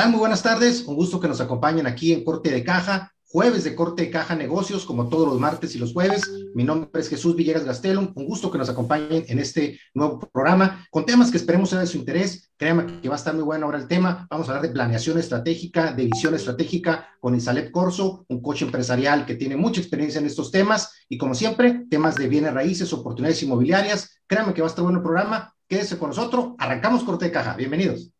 ¿Qué tal? Muy buenas tardes. Un gusto que nos acompañen aquí en Corte de Caja, jueves de Corte de Caja Negocios, como todos los martes y los jueves. Mi nombre es Jesús Villegas Gastelum. Un gusto que nos acompañen en este nuevo programa con temas que esperemos sea de su interés. Créanme que va a estar muy bueno ahora el tema. Vamos a hablar de planeación estratégica, de visión estratégica con Isalep Corso, un coche empresarial que tiene mucha experiencia en estos temas. Y como siempre, temas de bienes raíces, oportunidades inmobiliarias. Créanme que va a estar bueno el programa. Quédese con nosotros. Arrancamos Corte de Caja. Bienvenidos.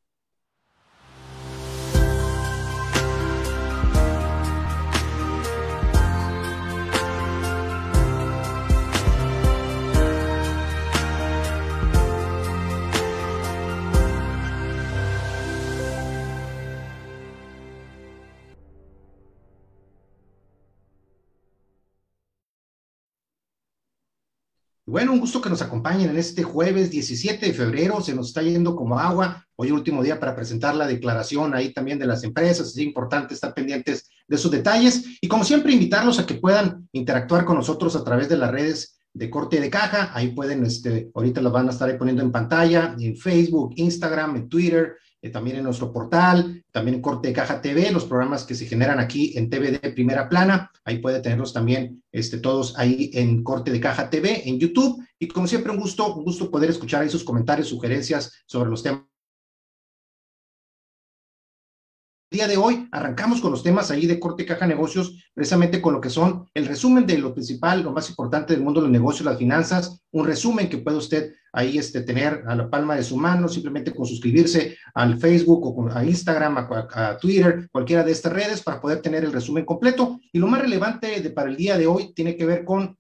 Bueno, un gusto que nos acompañen en este jueves 17 de febrero. Se nos está yendo como agua. Hoy último día para presentar la declaración ahí también de las empresas. Es importante estar pendientes de sus detalles. Y como siempre, invitarlos a que puedan interactuar con nosotros a través de las redes de corte de caja. Ahí pueden, este, ahorita las van a estar poniendo en pantalla, en Facebook, Instagram, en Twitter, eh, también en nuestro portal, también en Corte de Caja TV, los programas que se generan aquí en TV de primera plana, ahí puede tenerlos también este, todos ahí en Corte de Caja TV, en YouTube, y como siempre un gusto, un gusto poder escuchar ahí sus comentarios, sugerencias sobre los temas día de hoy arrancamos con los temas ahí de corte caja negocios, precisamente con lo que son el resumen de lo principal, lo más importante del mundo de los negocios, las finanzas, un resumen que puede usted ahí este, tener a la palma de su mano, simplemente con suscribirse al Facebook o a Instagram, a, Twitter, cualquiera de estas redes para poder tener el resumen completo. Y lo más relevante de, para el día de hoy tiene que ver con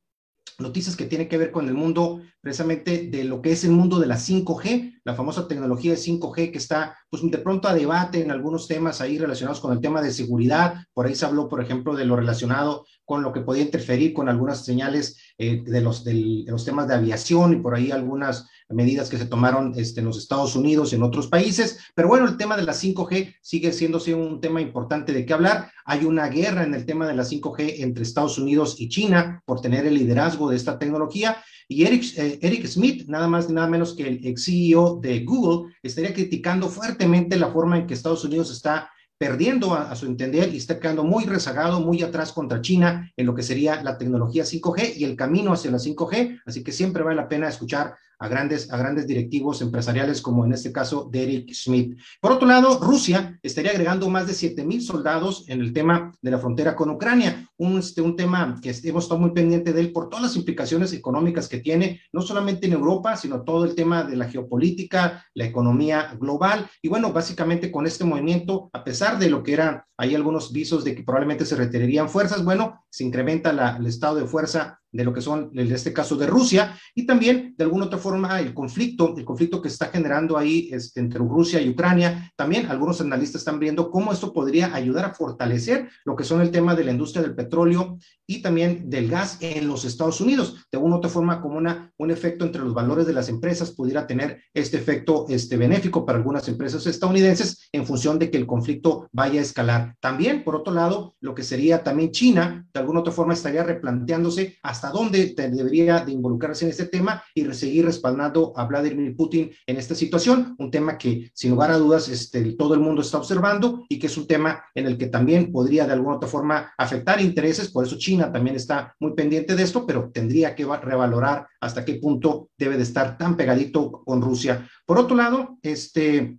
noticias que tienen que ver con el mundo precisamente de lo que es el mundo de la 5G, la famosa tecnología de 5G que está pues de pronto a debate en algunos temas ahí relacionados con el tema de seguridad. Por ahí se habló, por ejemplo, de lo relacionado con lo que podía interferir con algunas señales eh, de, los, de los temas de aviación y por ahí algunas medidas que se tomaron este, en los Estados Unidos y en otros países. Pero bueno, el tema de la 5G sigue siendo un tema importante de qué hablar. Hay una guerra en el tema de la 5G entre Estados Unidos y China por tener el liderazgo de esta tecnología. Y Eric, eh, Eric Smith, nada más nada menos que el ex CEO de Google, estaría criticando fuertemente la forma en que Estados Unidos está perdiendo a, su entender y está quedando muy rezagado, muy atrás contra China en lo que sería la tecnología 5G y el camino hacia la 5G. Así que siempre vale la pena escuchar a grandes, a grandes directivos empresariales como en este caso Derek Schmidt. Por otro lado, Rusia estaría agregando más de 7 mil soldados en el tema de la frontera con Ucrania, un, este, un tema que hemos estado muy pendiente de él por todas las implicaciones económicas que tiene, no solamente en Europa, sino todo el tema de la geopolítica, la economía global. Y bueno, básicamente con este movimiento, a pesar de lo que eran, hay algunos visos de que probablemente se retirarían fuerzas, bueno, se incrementa la, el estado de fuerza de lo que son, en este caso, de Rusia, y también, de alguna otra forma, el conflicto, el conflicto que está generando ahí este, entre Rusia y Ucrania. También algunos analistas están viendo cómo esto podría ayudar a fortalecer lo que son el tema de la industria del petróleo y también del gas en los Estados Unidos. De alguna otra forma, como una, un efecto entre los valores de las empresas pudiera tener este efecto este, benéfico para algunas empresas estadounidenses en función de que el conflicto vaya a escalar. También, por otro lado, lo que sería también China, de alguna otra forma, estaría replanteándose hasta dónde debería de involucrarse en este tema y seguir respaldando a Vladimir Putin en esta situación, un tema que sin lugar a dudas este, todo el mundo está observando y que es un tema en el que también podría de alguna otra forma afectar intereses, por eso China también está muy pendiente de esto, pero tendría que revalorar hasta qué punto debe de estar tan pegadito con Rusia. Por otro lado, este,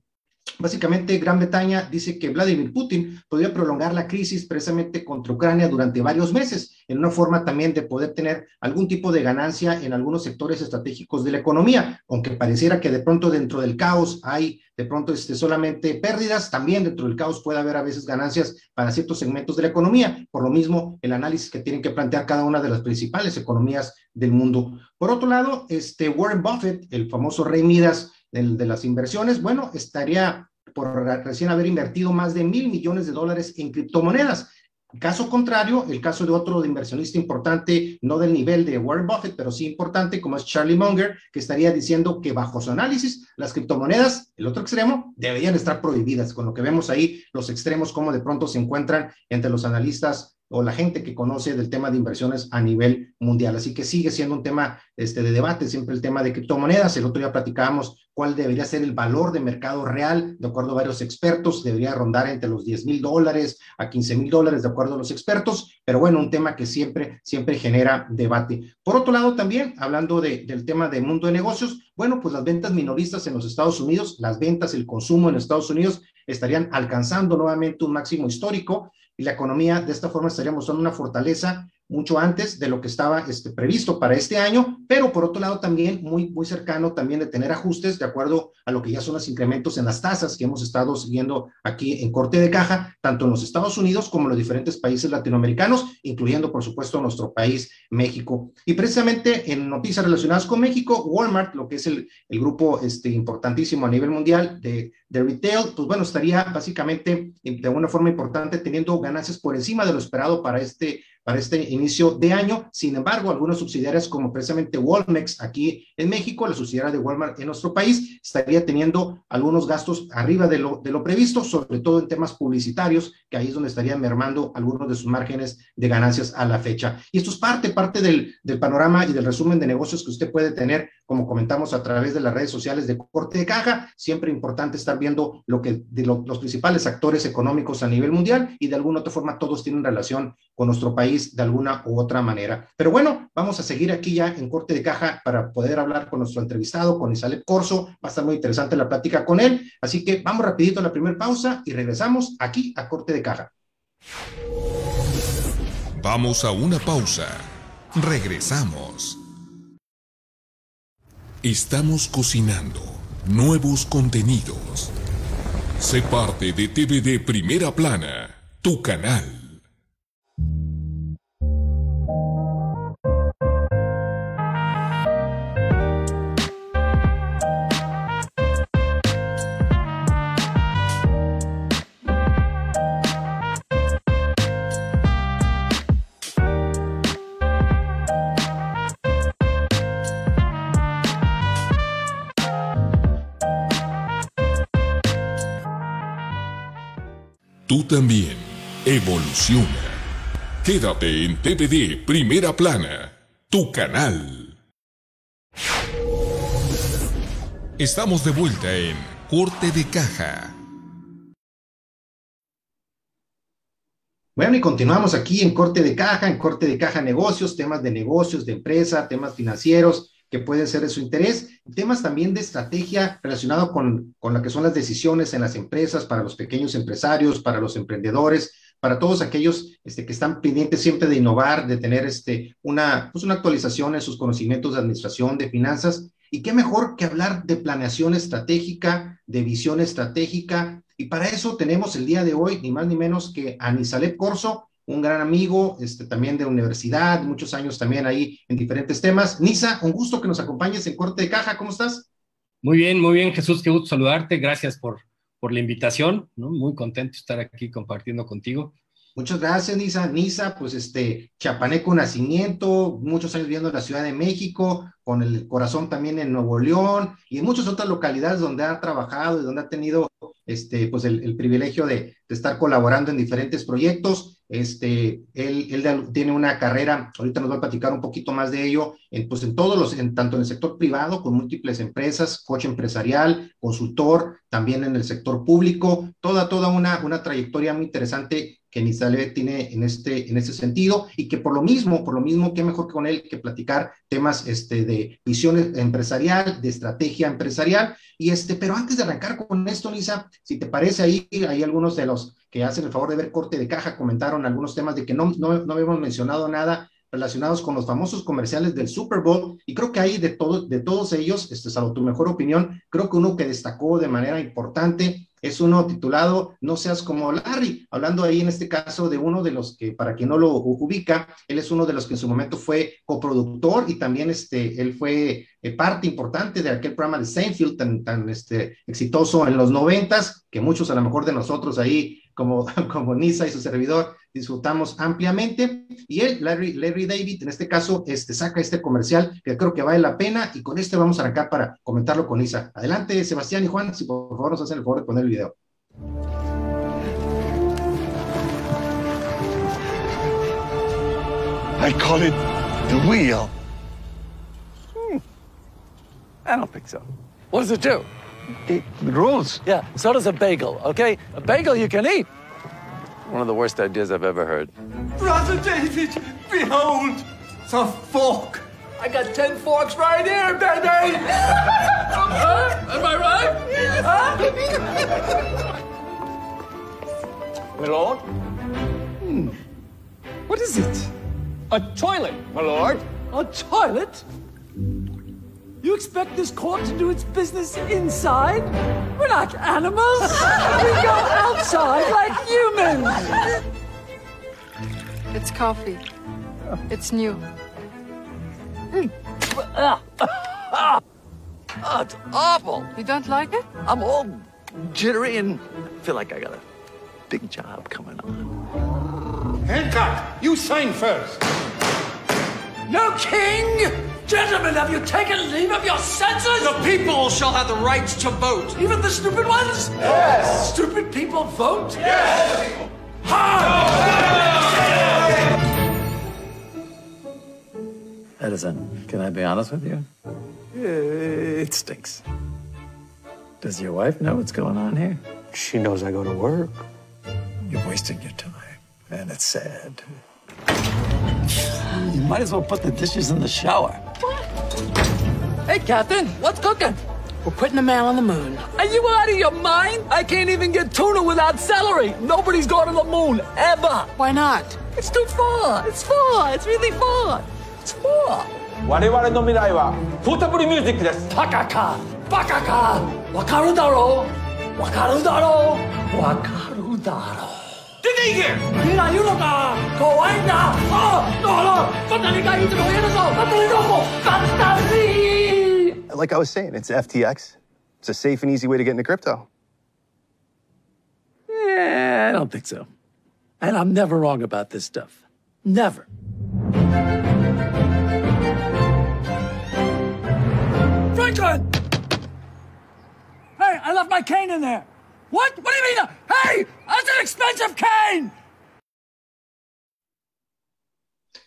Básicamente, Gran Bretaña dice que Vladimir Putin podría prolongar la crisis precisamente contra Ucrania durante varios meses, en una forma también de poder tener algún tipo de ganancia en algunos sectores estratégicos de la economía, aunque pareciera que de pronto dentro del caos hay de pronto este, solamente pérdidas, también dentro del caos puede haber a veces ganancias para ciertos segmentos de la economía, por lo mismo el análisis que tienen que plantear cada una de las principales economías del mundo. Por otro lado, este Warren Buffett, el famoso rey Midas, de, las inversiones, bueno, estaría por recién haber invertido más de mil millones de dólares en criptomonedas. Caso contrario, el caso de otro inversionista importante, no del nivel de Warren Buffett, pero sí importante, como es Charlie Munger, que estaría diciendo que bajo su análisis, las criptomonedas, el otro extremo, deberían estar prohibidas. Con lo que vemos ahí, los extremos, como de pronto se encuentran entre los analistas o la gente que conoce del tema de inversiones a nivel mundial. Así que sigue siendo un tema este, de debate, siempre el tema de criptomonedas. El otro día platicábamos cuál debería ser el valor de mercado real, de acuerdo a varios expertos, debería rondar entre los 10 mil dólares a 15 mil dólares, de acuerdo a los expertos, pero bueno, un tema que siempre, siempre genera debate. Por otro lado, también, hablando del tema del mundo de negocios, bueno, pues las ventas minoristas en los Estados Unidos, las ventas, el consumo en Estados Unidos estarían alcanzando nuevamente un máximo histórico y la economía de esta forma estaría mostrando una fortaleza mucho antes de lo que estaba este, previsto para este año, pero por otro lado también muy, muy cercano también de tener ajustes de acuerdo a lo que ya son los incrementos en las tasas que hemos estado siguiendo aquí en corte de caja, tanto en los Estados Unidos como en los diferentes países latinoamericanos, incluyendo por supuesto nuestro país, México. Y precisamente en noticias relacionadas con México, Walmart, lo que es el, grupo este, importantísimo a nivel mundial de, de retail, pues bueno, estaría básicamente de alguna forma importante teniendo ganancias por encima de lo esperado para este para este inicio de año. Sin embargo, algunas subsidiarias como precisamente Walmex aquí en México, la subsidiaria de Walmart en nuestro país, estaría teniendo algunos gastos arriba de lo, de lo previsto, sobre todo en temas publicitarios, que ahí es donde estarían mermando algunos de sus márgenes de ganancias a la fecha. Y esto es parte, parte del, panorama y del resumen de negocios que usted puede tener, como comentamos a través de las redes sociales de corte de caja. Siempre importante estar viendo lo que de los principales actores económicos a nivel mundial y de alguna otra forma todos tienen relación con nuestro país de alguna u otra manera. Pero bueno, vamos a seguir aquí ya en corte de caja para poder hablar con nuestro entrevistado, con Isabel Corso. Va a estar muy interesante la plática con él. Así que vamos rapidito a la primera pausa y regresamos aquí a corte de caja. Vamos a una pausa. Regresamos. Estamos cocinando nuevos contenidos. Sé parte de TVD Primera Plana, tu canal. También evoluciona. Quédate en TVD Primera Plana, tu canal. Estamos de vuelta en Corte de Caja. Bueno, y continuamos aquí en Corte de Caja, en Corte de Caja Negocios, temas de negocios, de empresa, temas financieros que pueden ser de su interés, temas también de estrategia relacionado con, con lo que son las decisiones en las empresas, para los pequeños empresarios, para los emprendedores, para todos aquellos este, que están pendientes siempre de innovar, de tener este, una, pues una actualización en sus conocimientos de administración, de finanzas. Y qué mejor que hablar de planeación estratégica, de visión estratégica. Y para eso tenemos el día de hoy, ni más ni menos que a Nisalep Corso, un gran amigo, este, también de universidad, muchos años también ahí en diferentes temas. Nisa, un gusto que nos acompañes en Corte de Caja, ¿cómo estás? Muy bien, muy bien, Jesús, qué gusto saludarte, gracias por, por la invitación, ¿no? muy contento de estar aquí compartiendo contigo. Muchas gracias, Nisa. Nisa, pues este, chapaneco nacimiento, muchos años viviendo en la Ciudad de México, con el corazón también en Nuevo León y en muchas otras localidades donde ha trabajado y donde ha tenido este, pues el, privilegio de, de, estar colaborando en diferentes proyectos. Este, él, tiene una carrera, ahorita nos va a platicar un poquito más de ello, en, pues en todos los, en, tanto en el sector privado, con múltiples empresas, coche empresarial, consultor, también en el sector público, toda, toda una, una trayectoria muy interesante que Nizale tiene en este, en este sentido y que por lo mismo, por lo mismo, qué mejor que con él que platicar temas este, de visión empresarial, de estrategia empresarial. Y este, pero antes de arrancar con esto, Nisa, si te parece ahí, hay algunos de los que hacen el favor de ver corte de caja, comentaron algunos temas de que no, no, no habíamos mencionado nada relacionados con los famosos comerciales del Super Bowl, y creo que ahí de, todo, de todos ellos, este, salvo tu mejor opinión, creo que uno que destacó de manera importante es uno titulado No seas como Larry, hablando ahí en este caso de uno de los que, para quien no lo ubica, él es uno de los que en su momento fue coproductor y también este, él fue eh, parte importante de aquel programa de Seinfeld tan, tan este, exitoso en los noventas, que muchos a lo mejor de nosotros ahí, como, como Nisa y su servidor, disfrutamos ampliamente. Y él, Larry, Larry David, en este caso, este, saca este comercial que creo que vale la pena y con este vamos a arrancar para comentarlo con Isa. Adelante, Sebastián y Juan, si por favor nos hacen el favor de poner el video. I call it the wheel. Hmm. I don't think so. What does it do? It rules. Yeah, so does a bagel, okay? A bagel you can eat. One of the worst ideas I've ever heard. Brother David, behold, the fork. I got 10 forks right here, baby! huh? Am I right? Huh? My lord? Hmm. What is it? A toilet, my lord. A toilet? You expect this court to do its business inside? We're not animals. we go outside like humans. It's coffee. It's new. oh, it's awful. You don't like it? I'm all jittery and feel like I got a big job coming on. Hancock, you sign first. No king! Gentlemen, have you taken leave of your senses? The people shall have the right to vote. Even the stupid ones? Yes. Stupid people vote? Yes. Ha! Edison, can I be honest with you? Eh, it stinks. Does your wife know what's going on here? She knows I go to work. You're wasting your time, and it's sad. You might as well put the dishes in the shower. Hey, Captain, what's cooking? We're putting a man on the moon. Are you out of your mind? I can't even get tuna without celery. Nobody's gone to the moon, ever. Why not? It's too far. It's far. It's really far. It's far. 我々の未来はポータブルミュージックです。バカかバカかわかるだろうわかるだろうわかるだろう 出て行けみんないるのか怖いんだあああバタリがいつも言えるぞバタリどこバタリ Like I was saying, it's FTX. It's a safe and easy way to get into crypto. Yeah, I don't think so. And I'm never wrong about this stuff. Never. Franklin! Hey, I left my cane in there. What? What do you mean? Hey, That's an expensive cane!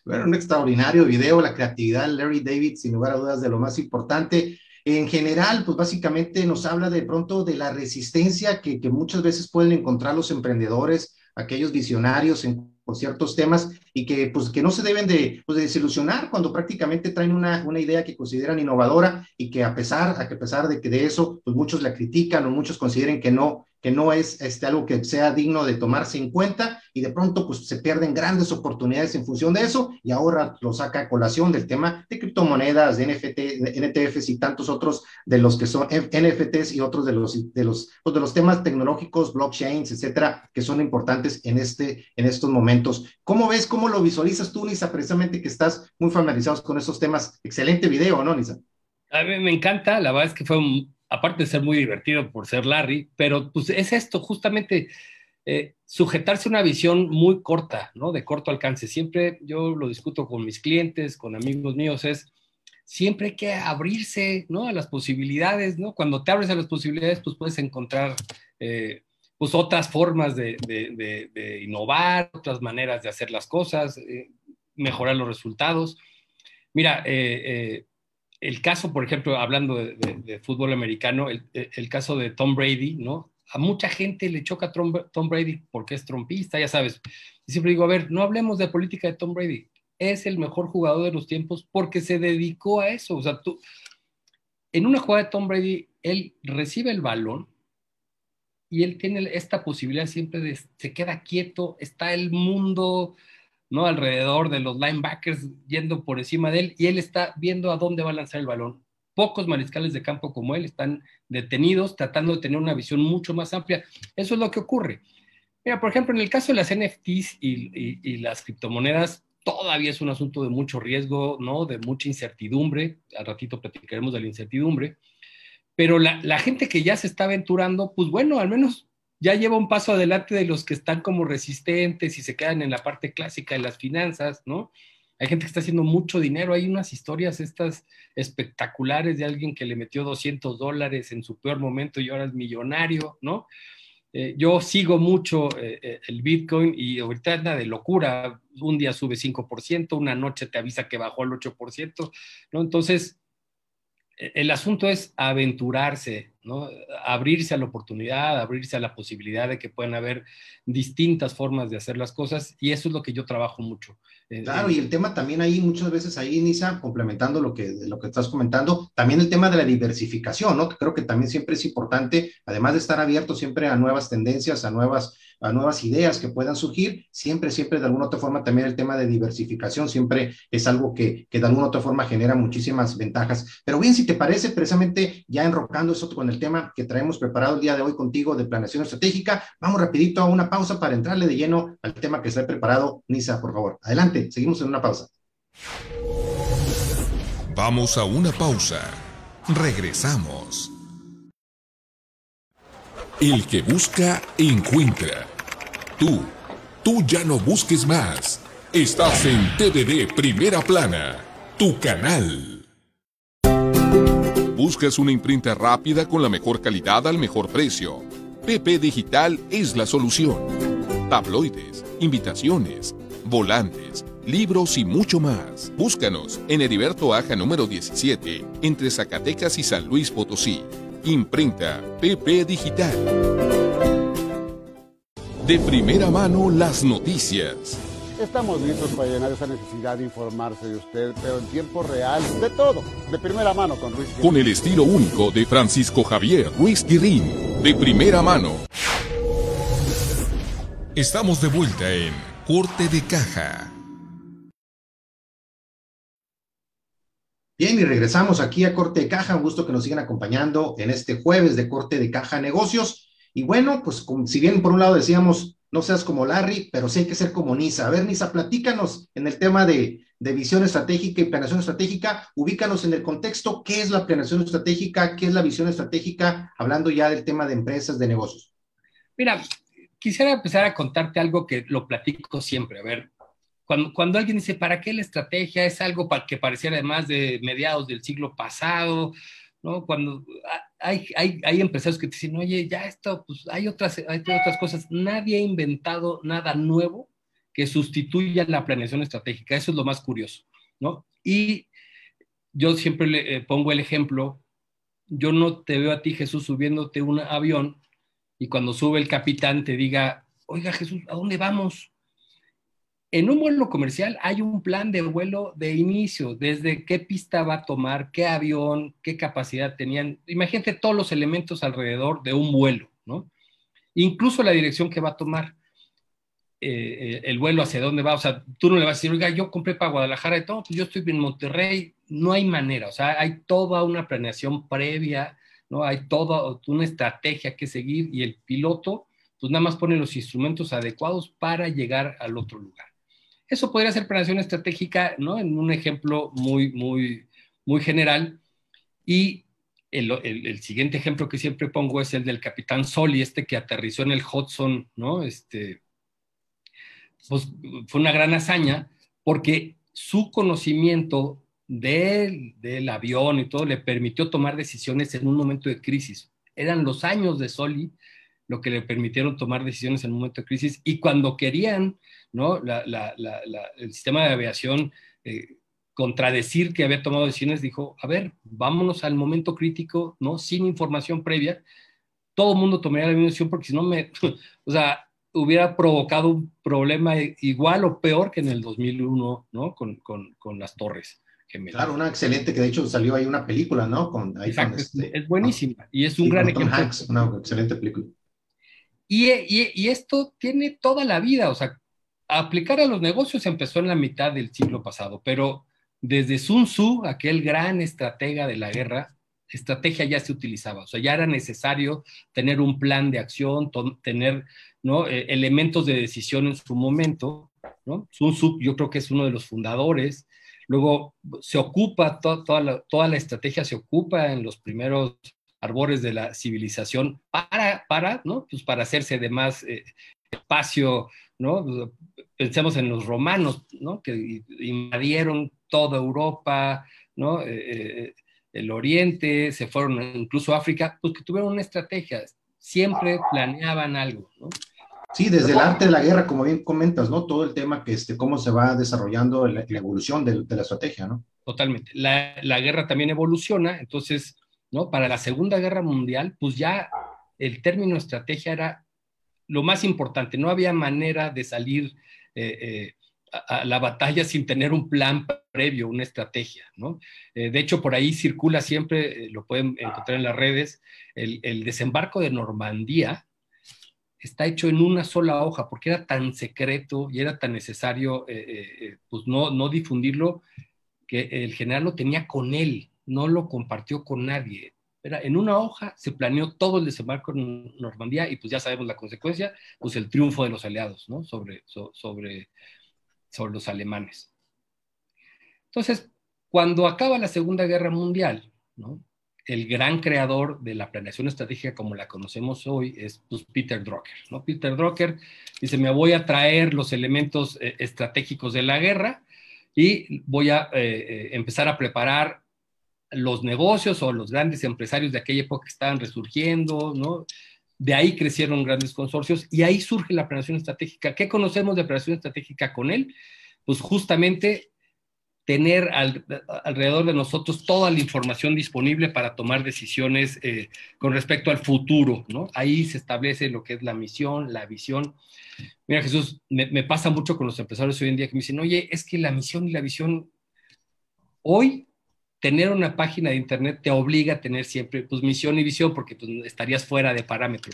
Bueno, un extraordinario video, la creatividad de Larry David, sin lugar a dudas, de lo más importante. En general, pues básicamente nos habla de pronto de la resistencia que, que muchas veces pueden encontrar los emprendedores, aquellos visionarios en ciertos temas y que, pues, que no se deben de, pues, de desilusionar cuando prácticamente traen una, una, idea que consideran innovadora y que a pesar, a que pesar de que de eso, pues muchos la critican o muchos consideren que no, que no es este, algo que sea digno de tomarse en cuenta y de pronto pues se pierden grandes oportunidades en función de eso y ahora lo saca a colación del tema de criptomonedas, de NFT, de NTFs y tantos otros de los que son NFTs y otros de los, de los, pues de los temas tecnológicos, blockchains, etcétera, que son importantes en, este, en estos momentos. ¿Cómo ves, cómo lo visualizas tú, Nisa, precisamente que estás muy familiarizados con esos temas? Excelente video, ¿no, Nisa? A mí me encanta, la verdad es que fue un, aparte de ser muy divertido por ser Larry, pero pues es esto, justamente eh, sujetarse a una visión muy corta, ¿no? De corto alcance. Siempre yo lo discuto con mis clientes, con amigos míos, es siempre que abrirse, ¿no? A las posibilidades, ¿no? Cuando te abres a las posibilidades, pues puedes encontrar, eh, pues otras formas de, innovar, otras maneras de hacer las cosas, eh, mejorar los resultados. Mira, el caso, por ejemplo, hablando de, fútbol americano, el, el, caso de Tom Brady, ¿no? A mucha gente le choca Tom, Tom, Brady porque es trompista, ya sabes. Y siempre digo, a ver, no hablemos de política de Tom Brady. Es el mejor jugador de los tiempos porque se dedicó a eso. O sea, tú, en una jugada de Tom Brady, él recibe el balón y él tiene esta posibilidad siempre de, se queda quieto, está el mundo, ¿no? Alrededor de los linebackers yendo por encima de él y él está viendo a dónde va a lanzar el balón. Pocos mariscales de campo como él están detenidos tratando de tener una visión mucho más amplia. Eso es lo que ocurre. Mira, por ejemplo, en el caso de las NFTs y, y, y las criptomonedas, todavía es un asunto de mucho riesgo, ¿no? De mucha incertidumbre. Al ratito platicaremos de la incertidumbre. Pero la, la gente que ya se está aventurando, pues bueno, al menos ya lleva un paso adelante de los que están como resistentes y se quedan en la parte clásica de las finanzas, ¿no? Hay gente que está haciendo mucho dinero. Hay unas historias estas espectaculares de alguien que le metió 200 dólares en su peor momento y ahora es millonario, ¿no? Eh, yo sigo mucho eh, el Bitcoin y ahorita anda de locura. Un día sube 5%, una noche te avisa que bajó al 8%, ¿no? Entonces, el asunto es aventurarse, ¿no? abrirse a la oportunidad, abrirse a la posibilidad de que puedan haber distintas formas de hacer las cosas y eso es lo que yo trabajo mucho. Eh, claro, y el tema también ahí, muchas veces ahí, Nisa, complementando lo que, lo que estás comentando, también el tema de la diversificación, ¿no? Que creo que también siempre es importante, además de estar abierto siempre a nuevas tendencias, a nuevas a nuevas ideas que puedan surgir, siempre, siempre de alguna otra forma también el tema de diversificación siempre es algo que, que de alguna otra forma genera muchísimas ventajas. Pero bien, si te parece, precisamente ya enrocando eso con el tema que traemos preparado el día de hoy contigo de planeación estratégica, vamos rapidito a una pausa para entrarle de lleno al tema que ha preparado. Nisa, por favor, adelante, seguimos en una pausa. Vamos a una pausa. Regresamos. El que busca, encuentra. Tú, tú ya no busques más. Estás en TDD Primera Plana, tu canal. ¿Buscas una imprenta rápida con la mejor calidad al mejor precio? PP Digital es la solución. Tabloides, invitaciones, volantes, libros y mucho más. Búscanos en Heriberto Aja número 17, entre Zacatecas y San Luis Potosí. Imprenta PP Digital. De primera mano las noticias. Estamos listos para llenar esa necesidad de informarse de usted, pero en tiempo real, de todo, de primera mano con Ruiz Con el estilo único de Francisco Javier Ruiz Guirín, de primera mano. Estamos de vuelta en Corte de Caja. Bien, y regresamos aquí a Corte de Caja. Un gusto que nos sigan acompañando en este jueves de Corte de Caja Negocios. Y bueno, pues si bien por un lado decíamos, no seas como Larry, pero sí hay que ser como Nisa. A ver, Nisa, platícanos en el tema de, visión estratégica y planeación estratégica, ubícanos en el contexto, ¿qué es la planeación estratégica? ¿Qué es la visión estratégica? Hablando ya del tema de empresas, de negocios. Mira, quisiera empezar a contarte algo que lo platico siempre. A ver, cuando, alguien dice, ¿para qué la estrategia? Es algo que pareciera además de mediados del siglo pasado, ¿no? Cuando hay, hay, hay, empresarios que te dicen, oye, ya esto, pues hay otras, hay otras cosas. Nadie ha inventado nada nuevo que sustituya la planeación estratégica. Eso es lo más curioso, ¿no? Y yo siempre le eh, pongo el ejemplo, yo no te veo a ti, Jesús, subiéndote un avión y cuando sube el capitán te diga, oiga, Jesús, ¿a dónde vamos? En un vuelo comercial hay un plan de vuelo de inicio, desde qué pista va a tomar, qué avión, qué capacidad tenían. Imagínate todos los elementos alrededor de un vuelo, ¿no? Incluso la dirección que va a tomar, eh, eh, el vuelo hacia dónde va. O sea, tú no le vas a decir, oiga, yo compré para Guadalajara y todo, pues yo estoy en Monterrey. No hay manera, o sea, hay toda una planeación previa, ¿no? Hay toda una estrategia que seguir y el piloto, pues nada más pone los instrumentos adecuados para llegar al otro lugar. Eso podría ser planeación estratégica, ¿no? En un ejemplo muy, muy, muy general. Y el, siguiente ejemplo que siempre pongo es el del capitán Soli, este que aterrizó en el Hudson, ¿no? Este, pues fue una gran hazaña porque su conocimiento del, del avión y todo le permitió tomar decisiones en un momento de crisis. Eran los años de Soli lo que le permitieron tomar decisiones en un momento de crisis y cuando querían, ¿no? el sistema de aviación eh, contradecir que había tomado decisiones, dijo, a ver, vámonos al momento crítico, ¿no? Sin información previa, todo el mundo tomaría la misma decisión porque si no me, o sea, hubiera provocado un problema igual o peor que en el 2001, ¿no? Con, con, con las torres. Gemelas. Claro, una excelente, que de hecho salió ahí una película, ¿no? Con, Exacto, este, es buenísima y es un gran ejemplo. una excelente película. Y, esto tiene toda la vida, o sea, aplicar a los negocios empezó en la mitad del siglo pasado, pero desde Sun Tzu, aquel gran estratega de la guerra, estrategia ya se utilizaba, o sea, ya era necesario tener un plan de acción, tener ¿no? E, elementos de decisión en su momento. Sun Tzu yo creo que es uno de los fundadores. Luego se ocupa, toda, toda la estrategia se ocupa en los primeros arbores de la civilización para, para, ¿no? Pues para hacerse de más eh, espacio, ¿no? Pensemos en los romanos, ¿no? Que invadieron toda Europa, ¿no? Eh, eh, el Oriente, se fueron incluso a África, pues que tuvieron una estrategia, siempre planeaban algo, ¿no? Sí, desde el arte de la guerra, como bien comentas, ¿no? Todo el tema que, este, cómo se va desarrollando la, la evolución de, de, la estrategia, ¿no? Totalmente. La, la, guerra también evoluciona, entonces, Para la Segunda Guerra Mundial, pues ya el término estrategia era lo más importante. No había manera de salir eh, eh, a, la batalla sin tener un plan previo, una estrategia. Eh, de hecho, por ahí circula siempre, lo pueden encontrar en las redes, el, desembarco de Normandía, está hecho en una sola hoja, porque era tan secreto y era tan necesario pues no, no difundirlo, que el general lo tenía con él, no lo compartió con nadie. En una hoja se planeó todo el desembarco en Normandía y pues ya sabemos la consecuencia, pues el triunfo de los aliados. Sobre, so, sobre, sobre los alemanes. Entonces, cuando acaba la Segunda Guerra Mundial, el gran creador de la planeación estratégica como la conocemos hoy es pues, Peter Drucker. Peter Drucker dice, me voy a traer los elementos eh, estratégicos de la guerra y voy a eh, empezar a preparar los negocios o los grandes empresarios de aquella época que estaban resurgiendo, ¿no? De ahí crecieron grandes consorcios y ahí surge la planeación estratégica. ¿Qué conocemos de planeación estratégica con él? Pues justamente tener al, alrededor de nosotros toda la información disponible para tomar decisiones eh, con respecto al futuro, ¿no? Ahí se establece lo que es la misión, la visión. Mira, Jesús, me, me, pasa mucho con los empresarios hoy en día que me dicen, oye, es que la misión y la visión, hoy tener una página de internet te obliga a tener siempre, pues, misión y visión, porque pues, estarías fuera de parámetro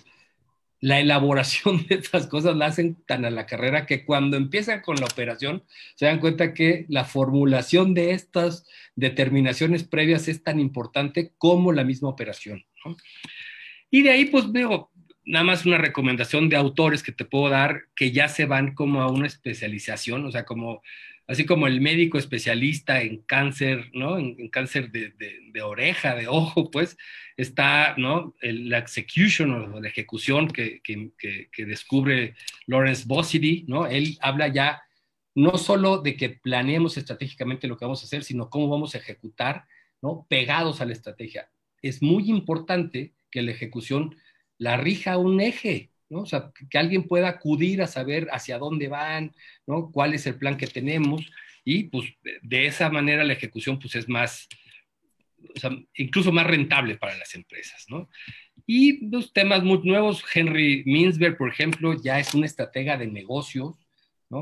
la elaboración de estas cosas la hacen tan a la carrera que cuando empiezan con la operación se dan cuenta que la formulación de estas determinaciones previas es tan importante como la misma operación. ¿no? Y de ahí, pues veo nada más una recomendación de autores que te puedo dar que ya se van como a una especialización, o sea, como así como el médico especialista en cáncer, ¿no? En, cáncer de, oreja, de ojo, pues, está, ¿no? La execution o la ejecución que, descubre Lawrence Bossidy, ¿no? Él habla ya no solo de que planeemos estratégicamente lo que vamos a hacer, sino cómo vamos a ejecutar, ¿no? Pegados a la estrategia. Es muy importante que la ejecución la rija un eje, ¿no? O sea, que alguien pueda acudir a saber hacia dónde van, ¿no? Cuál es el plan que tenemos y pues de esa manera la ejecución pues es más, o sea, incluso más rentable para las empresas, ¿no? Y los temas muy nuevos, Henry Minsberg, por ejemplo, ya es un estratega de negocios,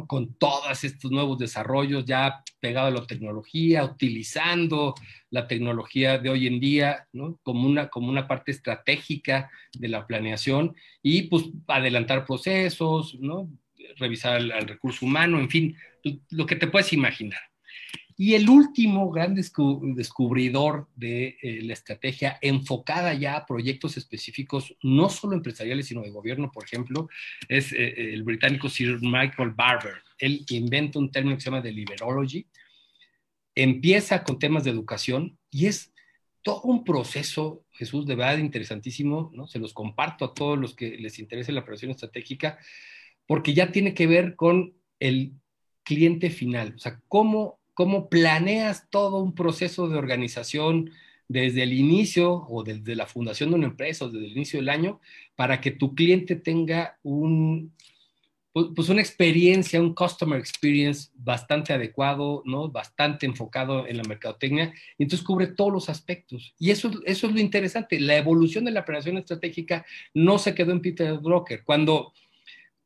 Con todos estos nuevos desarrollos, ya pegado a la tecnología, utilizando la tecnología de hoy en día, ¿no? Como una, como una parte estratégica de la planeación y pues adelantar procesos. Revisar al recurso humano, en fin, lo que te puedes imaginar. Y el último gran descubridor de eh, la estrategia enfocada ya a proyectos específicos, no solo empresariales, sino de gobierno, por ejemplo, es eh, el británico Sir Michael Barber. Él inventa un término que se llama deliverology, empieza con temas de educación y es todo un proceso, Jesús, de verdad interesantísimo, ¿no? Se los comparto a todos los que les interese la operación estratégica, porque ya tiene que ver con el cliente final, o sea, cómo cómo planeas todo un proceso de organización desde el inicio o desde la fundación de una empresa o desde el inicio del año para que tu cliente tenga un, pues una experiencia, un customer experience bastante adecuado, ¿no? Bastante enfocado en la mercadotecnia, y entonces cubre todos los aspectos. Y eso, eso es lo interesante, la evolución de la operación estratégica no se quedó en Peter Drucker. Cuando,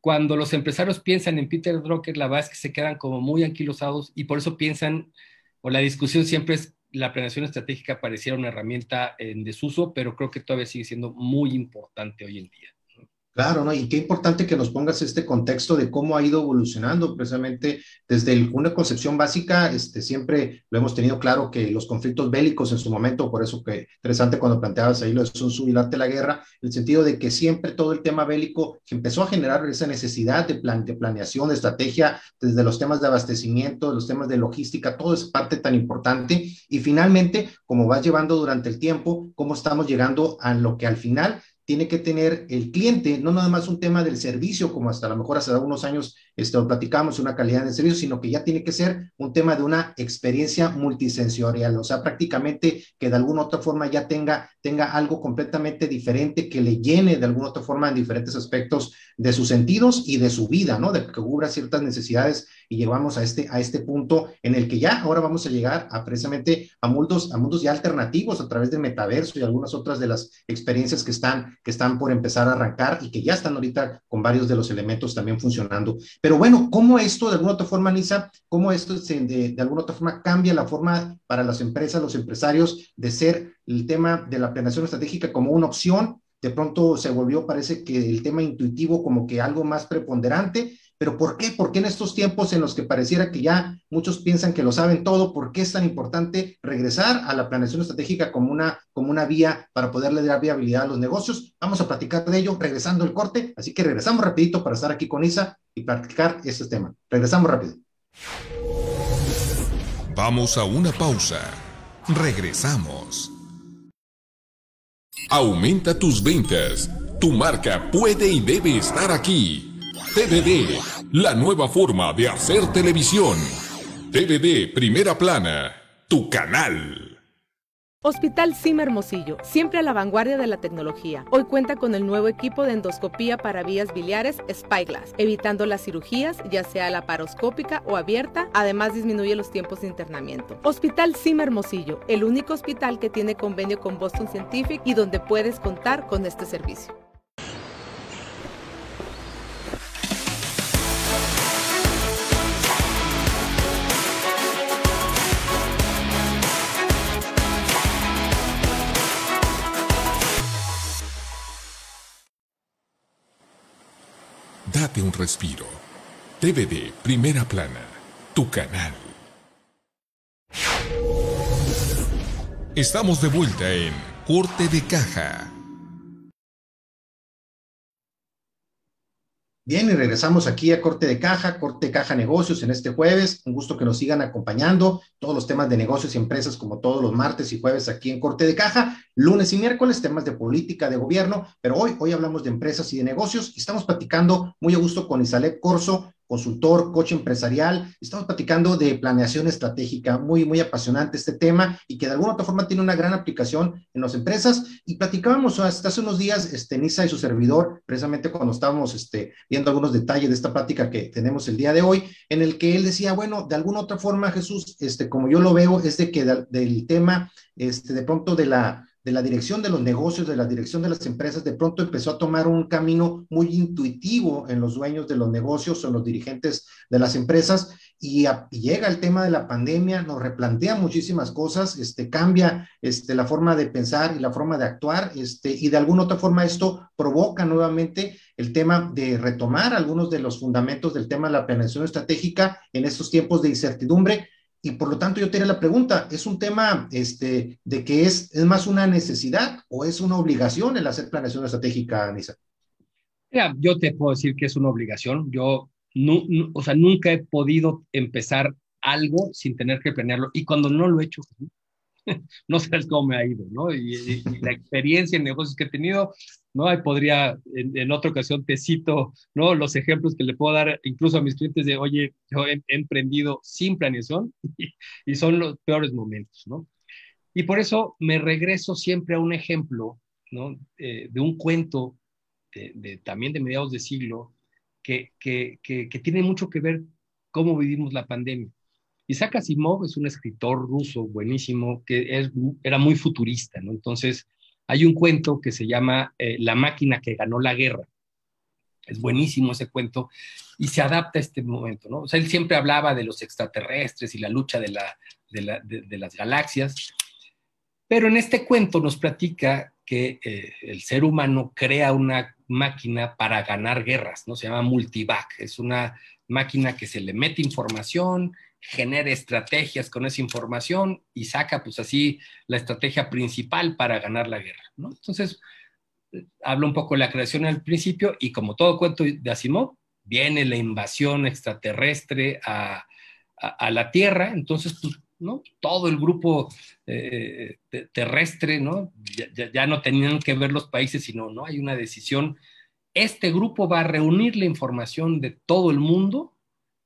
cuando los empresarios piensan en Peter Drucker, la verdad es que se quedan como muy anquilosados y por eso piensan, o la discusión siempre es, la planeación estratégica pareciera una herramienta en desuso, pero creo que todavía sigue siendo muy importante hoy en día. Claro, ¿no? Y qué importante que nos pongas este contexto de cómo ha ido evolucionando precisamente desde el, una concepción básica, este, siempre lo hemos tenido claro que los conflictos bélicos en su momento, por eso que interesante cuando planteabas ahí lo de Sun Tzu y de la guerra, el sentido de que siempre todo el tema bélico empezó a generar esa necesidad de, plan, de planeación, de estrategia, desde los temas de abastecimiento, los temas de logística, todo es parte tan importante y finalmente, como vas llevando durante el tiempo, cómo estamos llegando a lo que al final tiene que tener el cliente, no nada más un tema del servicio, como hasta a lo mejor hace unos años lo platicamos, una calidad de servicio, sino que ya tiene que ser un tema de una experiencia multisensorial, o sea, prácticamente que de alguna otra forma ya tenga, tenga algo completamente diferente que le llene de alguna otra forma en diferentes aspectos de sus sentidos y de su vida, ¿no? De que cubra ciertas necesidades y llegamos a este, a este punto en el que ya ahora vamos a llegar a precisamente a mundos, a mundos ya alternativos a través del metaverso y algunas otras de las experiencias que están, que están por empezar a arrancar y que ya están ahorita con varios de los elementos también funcionando. Pero bueno, ¿cómo esto de alguna otra forma, Nisa, cómo esto de, de alguna otra forma cambia la forma para las empresas, los empresarios, de ser el tema de la planeación estratégica como una opción de pronto se volvió, parece que el tema intuitivo como que algo más preponderante, pero ¿por qué? ¿Por qué en estos tiempos en los que pareciera que ya muchos piensan que lo saben todo, por qué es tan importante regresar a la planeación estratégica como una, como una vía para poderle dar viabilidad a los negocios? Vamos a platicar de ello regresando el corte, así que regresamos rapidito para estar aquí con Isa y practicar este tema. Regresamos rápido. Vamos a una pausa. Regresamos. Aumenta tus ventas. Tu marca puede y debe estar aquí. TVD, la nueva forma de hacer televisión. TVD Primera Plana, tu canal. Hospital Sim Hermosillo, siempre a la vanguardia de la tecnología. Hoy cuenta con el nuevo equipo de endoscopía para vías biliares Spyglass, evitando las cirugías, ya sea laparoscópica o abierta, además disminuye los tiempos de internamiento. Hospital Sim Hermosillo, el único hospital que tiene convenio con Boston Scientific y donde puedes contar con este servicio. Date un respiro. TVD Primera Plana, tu canal. Estamos de vuelta en Corte de Caja. Bien, y regresamos aquí a Corte de Caja, Corte de Caja Negocios en este jueves. Un gusto que nos sigan acompañando. Todos los temas de negocios y empresas, como todos los martes y jueves aquí en Corte de Caja. Lunes y miércoles, temas de política, de gobierno. Pero hoy, hoy hablamos de empresas y de negocios. Y estamos platicando muy a gusto con Isalep Corso, consultor, coach empresarial. Estamos platicando de planeación estratégica, muy, muy apasionante este tema y que de alguna otra forma tiene una gran aplicación en las empresas. Y platicábamos hasta hace unos días, este, Nisa y su servidor, precisamente cuando estábamos este, viendo algunos detalles de esta plática que tenemos el día de hoy, en el que él decía, bueno, de alguna otra forma, Jesús, este, como yo lo veo, es de que del tema, este, de pronto de la de la dirección de los negocios, de la dirección de las empresas, de pronto empezó a tomar un camino muy intuitivo en los dueños de los negocios o los dirigentes de las empresas y, llega el tema de la pandemia, nos replantea muchísimas cosas, este, cambia este, la forma de pensar y la forma de actuar este, y de alguna otra forma esto provoca nuevamente el tema de retomar algunos de los fundamentos del tema de la planeación estratégica en estos tiempos de incertidumbre y por lo tanto yo te la pregunta, ¿es un tema este, de que es, es más una necesidad o es una obligación el hacer planeación estratégica, Anisa? Mira, yo te puedo decir que es una obligación. Yo, no, o sea, nunca he podido empezar algo sin tener que planearlo. Y cuando no lo he hecho, no sabes cómo me ha ido, ¿no? Y, la experiencia en negocios que he tenido, ¿no? Ahí podría, en, otra ocasión te cito, ¿no? Los ejemplos que le puedo dar incluso a mis clientes de, oye, yo he, emprendido sin planeación y, son los peores momentos, ¿no? Y por eso me regreso siempre a un ejemplo, ¿no? Eh, de un cuento de, también de mediados de siglo que, que, que, que tiene mucho que ver cómo vivimos la pandemia. Isaac Asimov es un escritor ruso buenísimo que es, era muy futurista, ¿no? Entonces, hay un cuento que se llama eh, La máquina que ganó la guerra. Es buenísimo ese cuento y se adapta a este momento, ¿no? O sea, él siempre hablaba de los extraterrestres y la lucha de, la, de, las galaxias, pero en este cuento nos platica que eh, el ser humano crea una máquina para ganar guerras, ¿no? Se llama multivac, es una máquina que se le mete información genere estrategias con esa información y saca pues así la estrategia principal para ganar la guerra, ¿no? Entonces, hablo un poco de la creación al principio y como todo cuento de Asimov, viene la invasión extraterrestre a, la Tierra, entonces pues, ¿no? todo el grupo eh, terrestre, ¿no? Ya, ya, no tenían que ver los países, sino ¿no? hay una decisión este grupo va a reunir la información de todo el mundo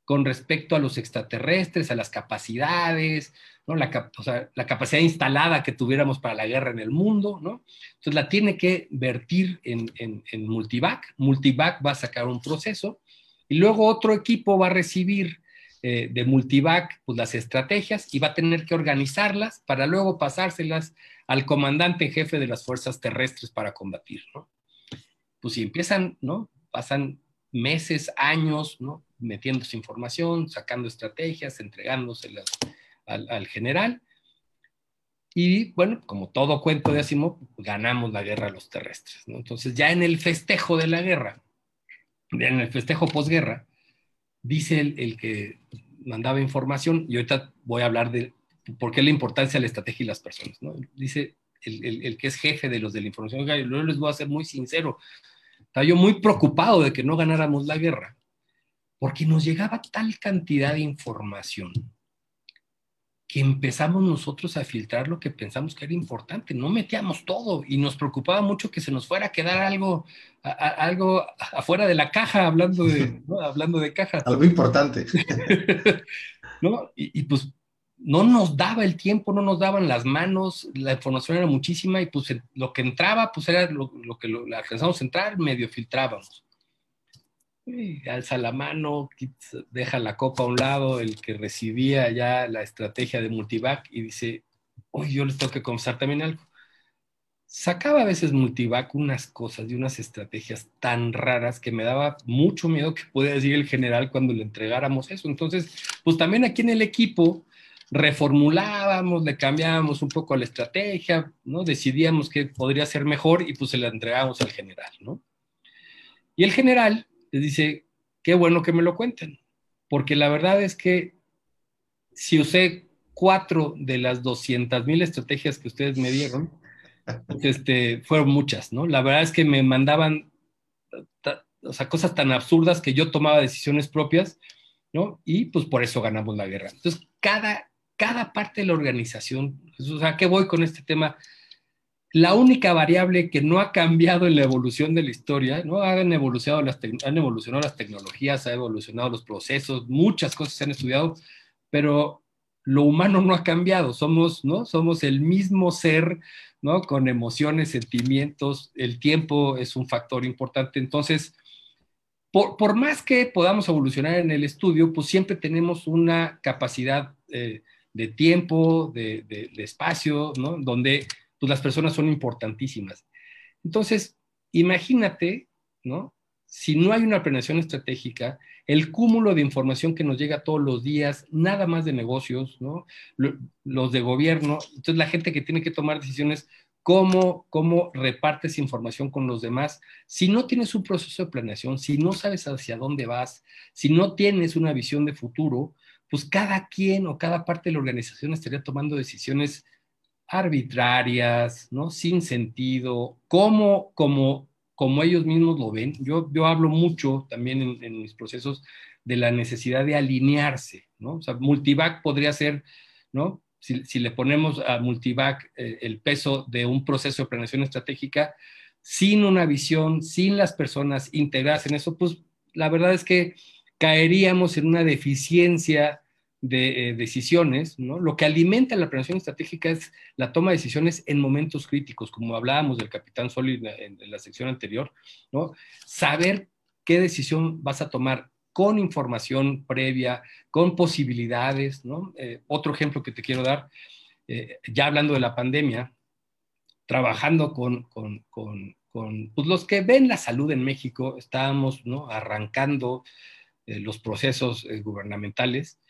con respecto a los extraterrestres, a las capacidades, ¿no? la, o sea, la, capacidad instalada que tuviéramos para la guerra en el mundo. ¿no? Entonces la tiene que vertir en, en, en Multivac. Multivac va a sacar un proceso y luego otro equipo va a recibir eh, de Multivac pues, las estrategias y va a tener que organizarlas para luego pasárselas al comandante jefe de las fuerzas terrestres para combatir. ¿no? Pues si empiezan, ¿no? pasan meses, años, ¿no? Metiéndose información, sacando estrategias, entregándoselas al, al general. Y bueno, como todo cuento de Asimov, ganamos la guerra a los terrestres. ¿no? Entonces, ya en el festejo de la guerra, en el festejo posguerra, dice el, el, que mandaba información, y ahorita voy a hablar de por qué la importancia de la estrategia y las personas. ¿no? Dice el, el, el, que es jefe de los de la información, yo les voy a ser muy sincero, estaba yo muy preocupado de que no ganáramos la guerra, porque nos llegaba tal cantidad de información que empezamos nosotros a filtrar lo que pensamos que era importante, no metíamos todo y nos preocupaba mucho que se nos fuera a quedar algo, a, a, algo afuera de la caja, hablando de, ¿no? hablando de caja. Algo importante. ¿No? Y, y, pues no nos daba el tiempo, no nos daban las manos, la información era muchísima y pues lo que entraba, pues era lo, lo que lo, alcanzamos a entrar, medio filtrábamos alza la mano, deja la copa a un lado, el que recibía ya la estrategia de Multivac y dice, oye, yo les tengo que confesar también algo. Sacaba a veces Multivac unas cosas y unas estrategias tan raras que me daba mucho miedo que pudiera decir el general cuando le entregáramos eso. Entonces, pues también aquí en el equipo reformulábamos, le cambiábamos un poco la estrategia, ¿no? Decidíamos que podría ser mejor y pues se la entregábamos al general, ¿no? Y el general, les dice, qué bueno que me lo cuenten, porque la verdad es que si usé cuatro de las 200 mil estrategias que ustedes me dieron, pues, este, fueron muchas, ¿no? La verdad es que me mandaban, o sea, cosas tan absurdas que yo tomaba decisiones propias, ¿no? Y pues por eso ganamos la guerra. Entonces, cada, cada parte de la organización, o sea, ¿qué voy con este tema? La única variable que no ha cambiado en la evolución de la historia, ¿no? Han evolucionado las, han evolucionado las tecnologías, han evolucionado los procesos, muchas cosas se han estudiado, pero lo humano no ha cambiado, somos, ¿no? Somos el mismo ser, ¿no? Con emociones, sentimientos, el tiempo es un factor importante, entonces, por, por más que podamos evolucionar en el estudio, pues siempre tenemos una capacidad eh, de tiempo, de, de, de espacio, ¿no? Donde pues las personas son importantísimas. Entonces, imagínate, ¿no? Si no hay una planeación estratégica, el cúmulo de información que nos llega todos los días, nada más de negocios, ¿no? Los de gobierno, entonces la gente que tiene que tomar decisiones, cómo, cómo repartes información con los demás. Si no tienes un proceso de planeación, si no sabes hacia dónde vas, si no tienes una visión de futuro, pues cada quien o cada parte de la organización estaría tomando decisiones arbitrarias, ¿no? Sin sentido, como, como, como ellos mismos lo ven. Yo, yo hablo mucho también en, mis procesos de la necesidad de alinearse, ¿no? O sea, Multivac podría ser, ¿no? Si, si le ponemos a Multivac eh, el peso de un proceso de planeación estratégica, sin una visión, sin las personas integradas en eso, pues la verdad es que caeríamos en una deficiencia de eh, decisiones, ¿no? Lo que alimenta la planeación estratégica es la toma de decisiones en momentos críticos, como hablábamos del capitán Soli en, la sección anterior, ¿no? Saber qué decisión vas a tomar con información previa, con posibilidades, ¿no? Eh, otro ejemplo que te quiero dar, eh, ya hablando de la pandemia, trabajando con, con, con, pues los que ven la salud en México, estábamos ¿no? arrancando los procesos gubernamentales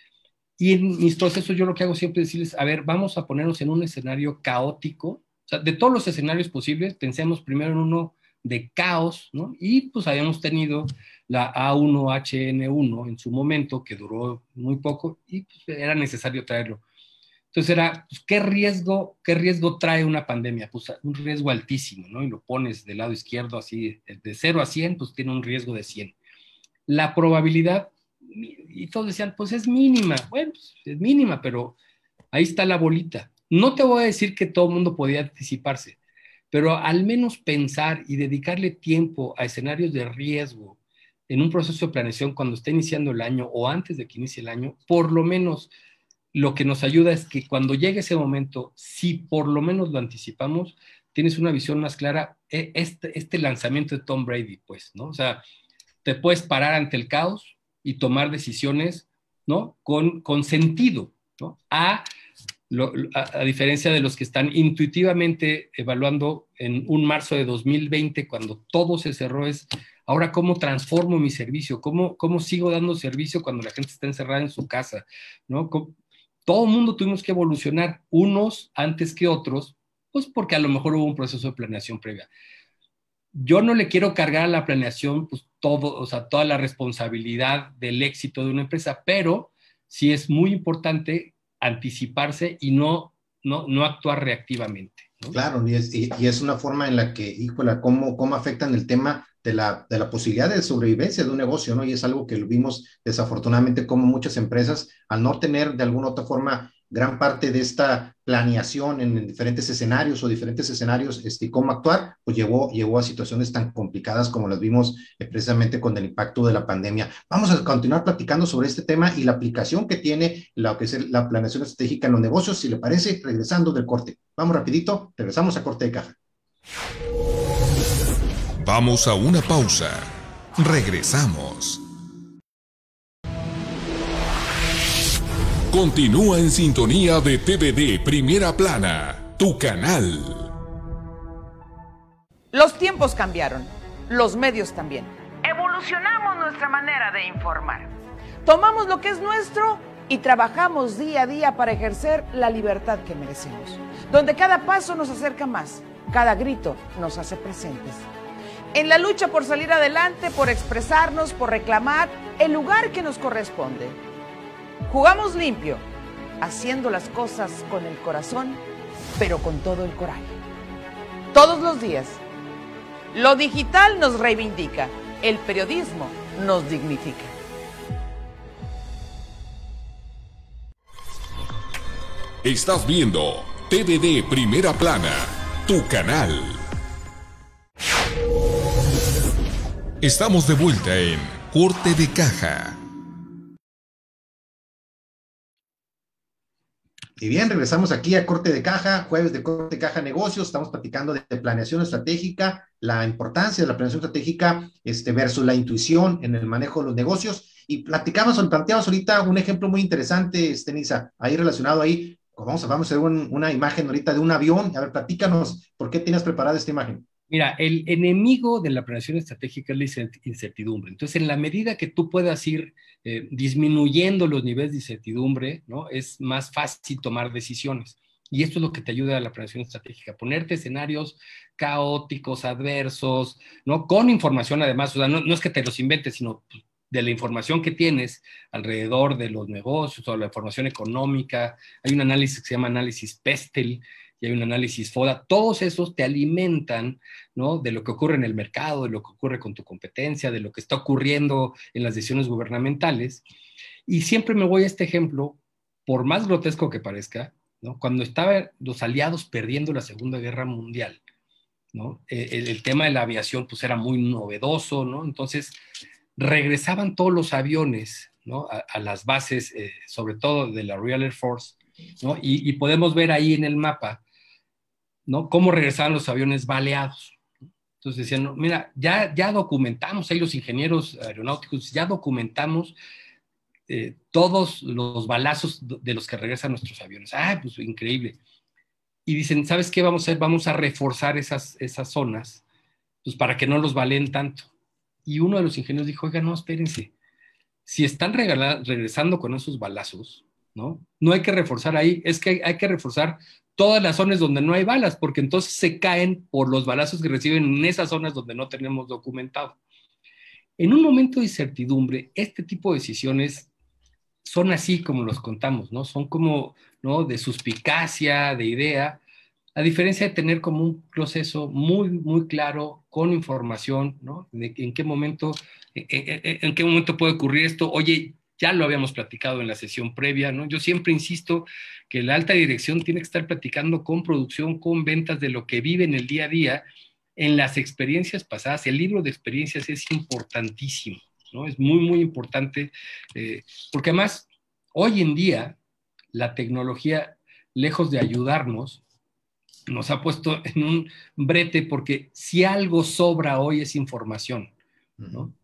y en mis procesos yo lo que hago siempre es decirles, a ver, vamos a ponernos en un escenario caótico, o sea, de todos los escenarios posibles, pensemos primero en uno de caos, ¿no? Y pues habíamos tenido la A1HN1 en su momento, que duró muy poco y pues, era necesario traerlo. Entonces era, pues, ¿qué riesgo, ¿qué riesgo trae una pandemia? Pues un riesgo altísimo, ¿no? Y lo pones del lado izquierdo así, de 0 a 100, pues tiene un riesgo de 100. La probabilidad y todos decían, pues es mínima. Bueno, pues es mínima, pero ahí está la bolita. No te voy a decir que todo el mundo podía anticiparse, pero al menos pensar y dedicarle tiempo a escenarios de riesgo en un proceso de planeación cuando está iniciando el año o antes de que inicie el año, por lo menos lo que nos ayuda es que cuando llegue ese momento, si por lo menos lo anticipamos, tienes una visión más clara, e, este, este lanzamiento de Tom Brady, pues, ¿no? O sea, te puedes parar ante el caos y tomar decisiones, ¿no? Con, con sentido, ¿no? A, a, diferencia de los que están intuitivamente evaluando en un marzo de 2020, cuando todo se cerró, es ahora cómo transformo mi servicio, cómo, cómo sigo dando servicio cuando la gente está encerrada en su casa, ¿no? todo el mundo tuvimos que evolucionar, unos antes que otros, pues porque a lo mejor hubo un proceso de planeación previa. Yo no le quiero cargar a la planeación pues, todo, o sea, toda la responsabilidad del éxito de una empresa, pero sí es muy importante anticiparse y no, no, no actuar reactivamente. Claro, y es, y, es, una forma en la que, híjole, cómo, cómo afectan el tema de la, de la, posibilidad de sobrevivencia de un negocio, ¿no? Y es algo que vimos desafortunadamente como muchas empresas, al no tener de alguna otra forma gran parte de esta planeación en, diferentes escenarios o diferentes escenarios este, cómo actuar, pues llevó, llevó a situaciones tan complicadas como las vimos eh, precisamente con el impacto de la pandemia. Vamos a continuar platicando sobre este tema y la aplicación que tiene lo que es la planeación estratégica en los negocios, si le parece, regresando del corte. Vamos rapidito, regresamos a corte de caja. Vamos a una pausa. Regresamos. Continúa en sintonía de TVD Primera Plana, tu canal. Los tiempos cambiaron, los medios también. Evolucionamos nuestra manera de informar. Tomamos lo que es nuestro y trabajamos día a día para ejercer la libertad que merecemos, donde cada paso nos acerca más, cada grito nos hace presentes en la lucha por salir adelante, por expresarnos, por reclamar el lugar que nos corresponde. Jugamos limpio, haciendo las cosas con el corazón, pero con todo el coraje. Todos los días. Lo digital nos reivindica, el periodismo nos dignifica. Estás viendo TVD Primera Plana, tu canal. Estamos de vuelta en Corte de Caja. Y bien, regresamos aquí a Corte de Caja, jueves de Corte de Caja Negocios. Estamos platicando de planeación estratégica, la importancia de la planeación estratégica este, versus la intuición en el manejo de los negocios. Y platicamos planteamos ahorita un ejemplo muy interesante, este, Nisa, ahí relacionado ahí. Vamos vamos a hacer una imagen ahorita de un avión. A ver, platícanos, ¿por qué tienes preparada esta imagen? Mira, el enemigo de la planeación estratégica es la incertidumbre. Entonces, en la medida que tú puedas ir eh, disminuyendo los niveles de incertidumbre, ¿no? Es más fácil tomar decisiones. Y esto es lo que te ayuda a la planeación estratégica, ponerte escenarios caóticos, adversos, ¿no? Con información además, o sea, no, no es que te los inventes, sino de la información que tienes alrededor de los negocios o la información económica. Hay un análisis que se llama análisis PESTEL, y hay un análisis FODA, todos esos te alimentan, ¿no? De lo que ocurre en el mercado, de lo que ocurre con tu competencia, de lo que está ocurriendo en las decisiones gubernamentales. Y siempre me voy a este ejemplo, por más grotesco que parezca, ¿no? Cuando estaban los aliados perdiendo la Segunda Guerra Mundial, ¿no? Eh, el, tema de la aviación, pues era muy novedoso, ¿no? Entonces, regresaban todos los aviones, ¿no? A, las bases, eh, sobre todo de la Royal Air Force, ¿no? y, podemos ver ahí en el mapa ¿no? Cómo regresaban los aviones baleados. Entonces decían, mira, ya, ya documentamos, ahí los ingenieros aeronáuticos, ya documentamos eh, todos los balazos de los que regresan nuestros aviones. Ah, pues increíble. Y dicen, ¿sabes qué vamos a hacer? Vamos a reforzar esas, esas zonas, pues para que no los valen tanto. Y uno de los ingenieros dijo, oiga, no, espérense. Si están regresando con esos balazos, ¿no? No hay que reforzar ahí, es que hay que reforzar todas las zonas donde no hay balas, porque entonces se caen por los balazos que reciben en esas zonas donde no tenemos documentado. En un momento de incertidumbre, este tipo de decisiones son así como los contamos, ¿no? Son como, ¿no? De suspicacia, de idea, a diferencia de tener como un proceso muy, muy claro, con información, ¿no? De en qué momento, en, en qué momento puede ocurrir esto. Oye, ya lo habíamos platicado en la sesión previa, ¿no? Yo siempre insisto que la alta dirección tiene que estar platicando con producción, con ventas de lo que vive en el día a día, en las experiencias pasadas. El libro de experiencias es importantísimo, ¿no? Es muy, muy importante, eh, porque además, hoy en día, la tecnología, lejos de ayudarnos, nos ha puesto en un brete porque si algo sobra hoy es información, ¿no?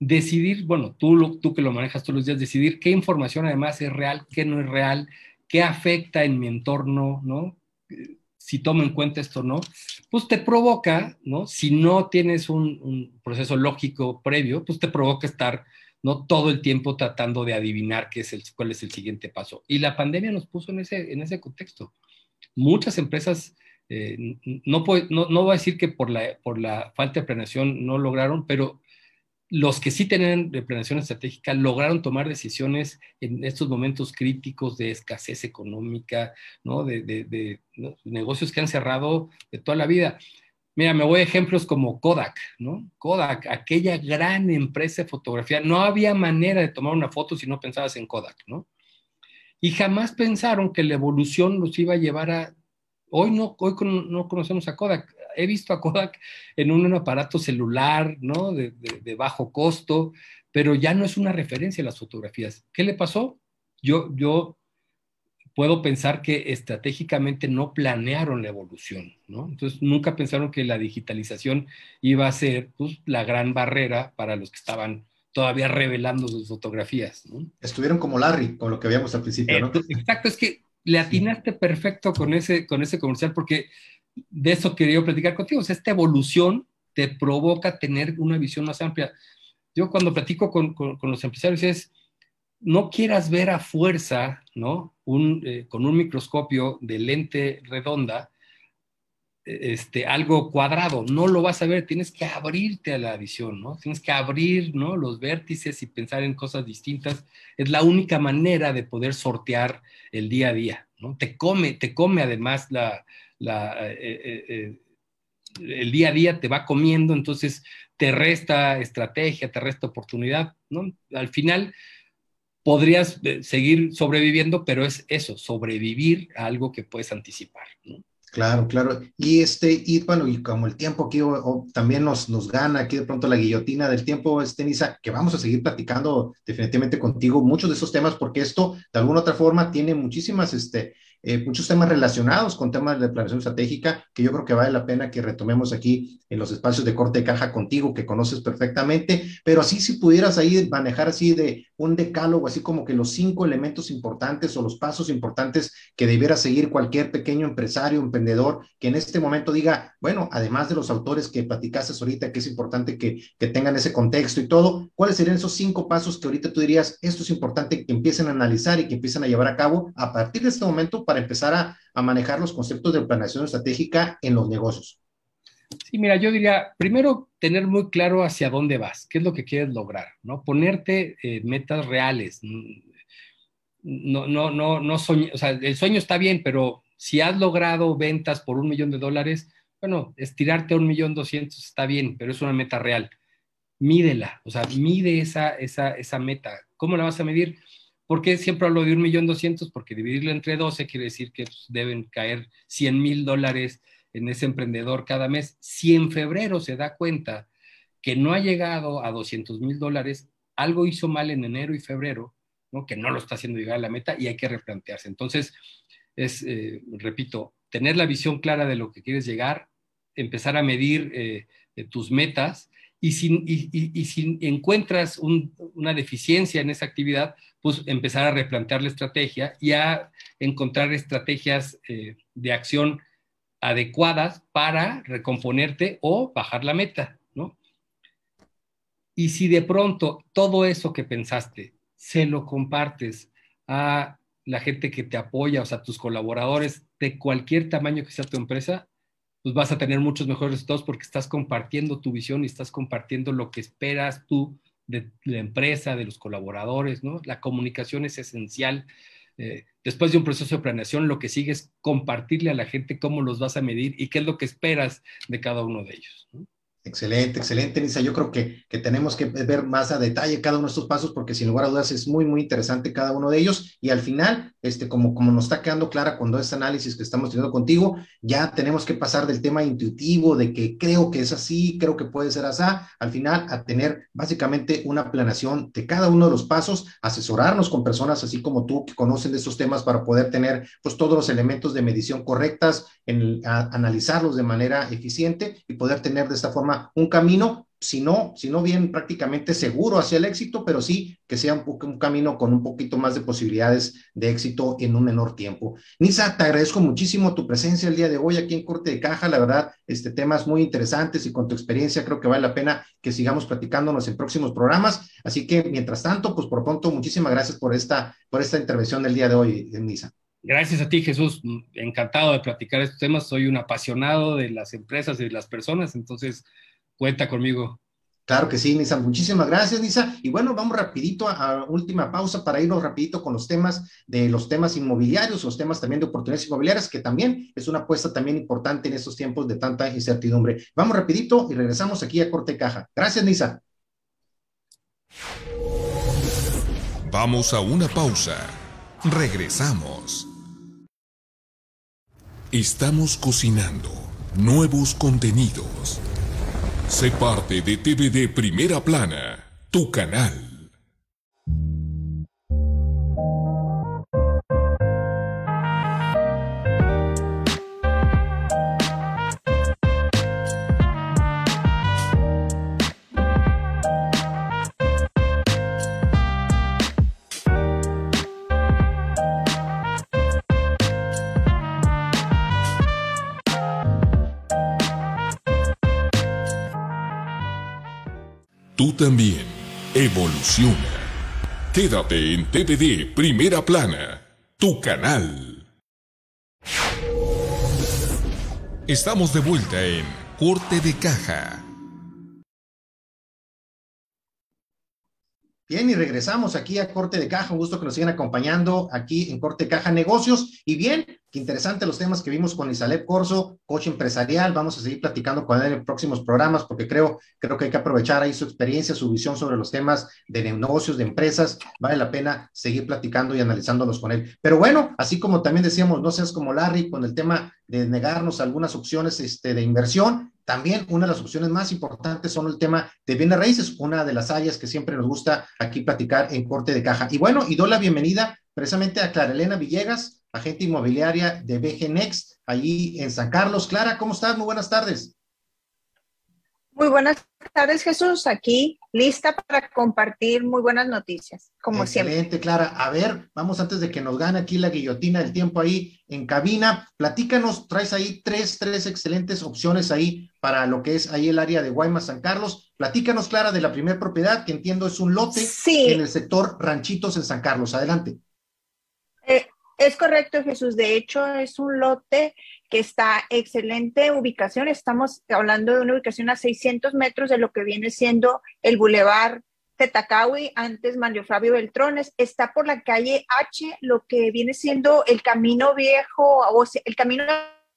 Decidir, bueno, tú, tú que lo manejas todos los días, decidir qué información además es real, qué no es real, qué afecta en mi entorno, ¿no? Si tomo en cuenta esto o no, pues te provoca, ¿no? Si no tienes un, proceso lógico previo, pues te provoca estar, ¿no? Todo el tiempo tratando de adivinar qué es el, cuál es el siguiente paso. Y la pandemia nos puso en ese, en ese contexto. Muchas empresas, eh, no, no, no, voy a decir que por la, por la falta de planeación no lograron, pero los que sí tienen planeación estratégica lograron tomar decisiones en estos momentos críticos de escasez económica, ¿no? De, negocios que han cerrado de toda la vida. Mira, me voy a ejemplos como Kodak, ¿no? Kodak, aquella gran empresa de fotografía, no había manera de tomar una foto si no pensabas en Kodak, ¿no? Y jamás pensaron que la evolución los iba a llevar a... Hoy no, hoy no conocemos a Kodak he visto a Kodak en un, aparato celular, ¿no? De, bajo costo, pero ya no es una referencia a las fotografías. ¿Qué le pasó? Yo, yo puedo pensar que estratégicamente no planearon la evolución, ¿no? Entonces nunca pensaron que la digitalización iba a ser pues, la gran barrera para los que estaban todavía revelando sus fotografías. ¿no? Estuvieron como Larry, con lo que habíamos al principio, ¿no? Exacto, es que le atinaste perfecto con ese, con ese comercial porque de eso quería platicar contigo. O sea, esta evolución te provoca tener una visión más amplia. Yo cuando platico con, los empresarios es, no quieras ver a fuerza, ¿no? Un, eh, con un microscopio de lente redonda, este, algo cuadrado, no lo vas a ver, tienes que abrirte a la visión, ¿no? Tienes que abrir, ¿no? Los vértices y pensar en cosas distintas. Es la única manera de poder sortear el día a día, ¿no? Te come, te come además la, eh, eh, eh, el día a día te va comiendo, entonces te resta estrategia, te resta oportunidad, ¿no? Al final podrías seguir sobreviviendo, pero es eso, sobrevivir a algo que puedes anticipar, ¿no? Claro, claro. Y este, y bueno, y como el tiempo aquí también nos, nos gana aquí de pronto la guillotina del tiempo, este, Nisa, que vamos a seguir platicando definitivamente contigo muchos de esos temas, porque esto de alguna otra forma tiene muchísimas, este, eh, muchos temas relacionados con temas de planeación estratégica que yo creo que vale la pena que retomemos aquí en los espacios de corte de caja contigo, que conoces perfectamente, pero así si pudieras ahí manejar así de un decálogo, así como que los cinco elementos importantes o los pasos importantes que debiera seguir cualquier pequeño empresario, emprendedor, que en este momento diga, bueno, además de los autores que platicaste ahorita, que es importante que, que tengan ese contexto y todo, ¿cuáles serían esos cinco pasos que ahorita tú dirías, esto es importante que empiecen a analizar y que empiecen a llevar a cabo a partir de este momento para empezar a, a manejar los conceptos de planeación estratégica en los negocios? Sí, mira, yo diría, primero tener muy claro hacia dónde vas, qué es lo que quieres lograr, ¿no? Ponerte eh, metas reales. No, no, no, no soñ o sea, el sueño está bien, pero si has logrado ventas por un millón de dólares, bueno, estirarte a un millón doscientos está bien, pero es una meta real. Mídela, o sea, mide esa, esa, esa meta. ¿Cómo la vas a medir? ¿Por qué siempre hablo de un millón doscientos? Porque dividirlo entre 12 quiere decir que pues, deben caer 100 mil dólares en ese emprendedor cada mes. Si en febrero se da cuenta que no ha llegado a 200 mil dólares, algo hizo mal en enero y febrero, ¿no? que no lo está haciendo llegar a la meta y hay que replantearse. Entonces, es, eh, repito, tener la visión clara de lo que quieres llegar, empezar a medir eh, tus metas y si, y, si encuentras una deficiencia en esa actividad, pues empezar a replantear la estrategia y a encontrar estrategias eh, de acción adecuadas para recomponerte o bajar la meta, ¿no? Y si de pronto todo eso que pensaste se lo compartes a la gente que te apoya, o sea, tus colaboradores de cualquier tamaño que sea tu empresa, pues vas a tener muchos mejores resultados porque estás compartiendo tu visión y estás compartiendo lo que esperas tú de la empresa, de los colaboradores, ¿no? La comunicación es esencial eh, después de un proceso de planeación, lo que sigue es compartirle a la gente cómo los vas a medir y qué es lo que esperas de cada uno de ellos. Excelente, excelente, Nisa. Yo creo que, que, tenemos que ver más a detalle cada uno de estos pasos porque sin lugar a dudas es muy, muy interesante cada uno de ellos. Y al final, este, como, como nos está quedando clara cuando este análisis que estamos teniendo contigo, ya tenemos que pasar del tema intuitivo de que creo que es así, creo que puede ser así, al final a tener básicamente una planeación de cada uno de los pasos, asesorarnos con personas así como tú que conocen de estos temas para poder tener pues todos los elementos de medición correctas, en, analizarlos de manera eficiente y poder tener de esta forma un camino, si no, bien prácticamente seguro hacia el éxito, pero sí que sea un, un, camino con un poquito más de posibilidades de éxito en un menor tiempo. Nisa, te agradezco muchísimo tu presencia el día de hoy aquí en Corte de Caja, la verdad, este, temas muy interesantes y con tu experiencia creo que vale la pena que sigamos platicándonos en próximos programas, así que mientras tanto, pues por pronto, muchísimas gracias por esta, por esta intervención del día de hoy, Nisa. Gracias a ti, Jesús. Encantado de platicar estos temas. Soy un apasionado de las empresas y de las personas, entonces cuenta conmigo. Claro que sí, Nisa. Muchísimas gracias, Nisa. Y bueno, vamos rapidito a, a, última pausa para irnos rapidito con los temas de los temas inmobiliarios, los temas también de oportunidades inmobiliarias, que también es una apuesta también importante en estos tiempos de tanta incertidumbre. Vamos rapidito y regresamos aquí a Corte Caja. Gracias, Nisa. Vamos a una pausa. Regresamos. Estamos cocinando nuevos contenidos. Sé parte de TVD Primera Plana, tu canal. Tú también evoluciona. Quédate en TVD Primera Plana, tu canal. Estamos de vuelta en Corte de Caja. Bien, y regresamos aquí a Corte de Caja. Un gusto que nos sigan acompañando aquí en Corte de Caja Negocios. Y bien, interesante los temas que vimos con Isalep Corso, coach empresarial. Vamos a seguir platicando con él en próximos programas porque creo, creo que hay que aprovechar ahí su experiencia, su visión sobre los temas de negocios, de empresas. Vale la pena seguir platicando y analizándolos con él. Pero bueno, así como también decíamos, no seas como Larry con el tema de negarnos algunas opciones este, de inversión. También una de las opciones más importantes son el tema de bienes raíces, una de las áreas que siempre nos gusta aquí platicar en corte de caja. Y bueno, y doy la bienvenida precisamente a Clara Elena Villegas, agente inmobiliaria de BG Next, allí en San Carlos. Clara, ¿cómo estás? Muy buenas tardes. Muy buenas tardes, Jesús. Aquí lista para compartir muy buenas noticias, como Excelente, siempre. Excelente, Clara. A ver, vamos antes de que nos gane aquí la guillotina del tiempo ahí en cabina. Platícanos, traes ahí tres, tres excelentes opciones ahí para lo que es ahí el área de Guaymas, San Carlos. Platícanos, Clara, de la primera propiedad, que entiendo es un lote sí. en el sector Ranchitos en San Carlos. Adelante. Es correcto, Jesús. De hecho, es un lote que está excelente ubicación. Estamos hablando de una ubicación a 600 metros de lo que viene siendo el Boulevard Tetacawi, antes Mario Fabio Beltrones. Está por la calle H, lo que viene siendo el camino viejo, o el camino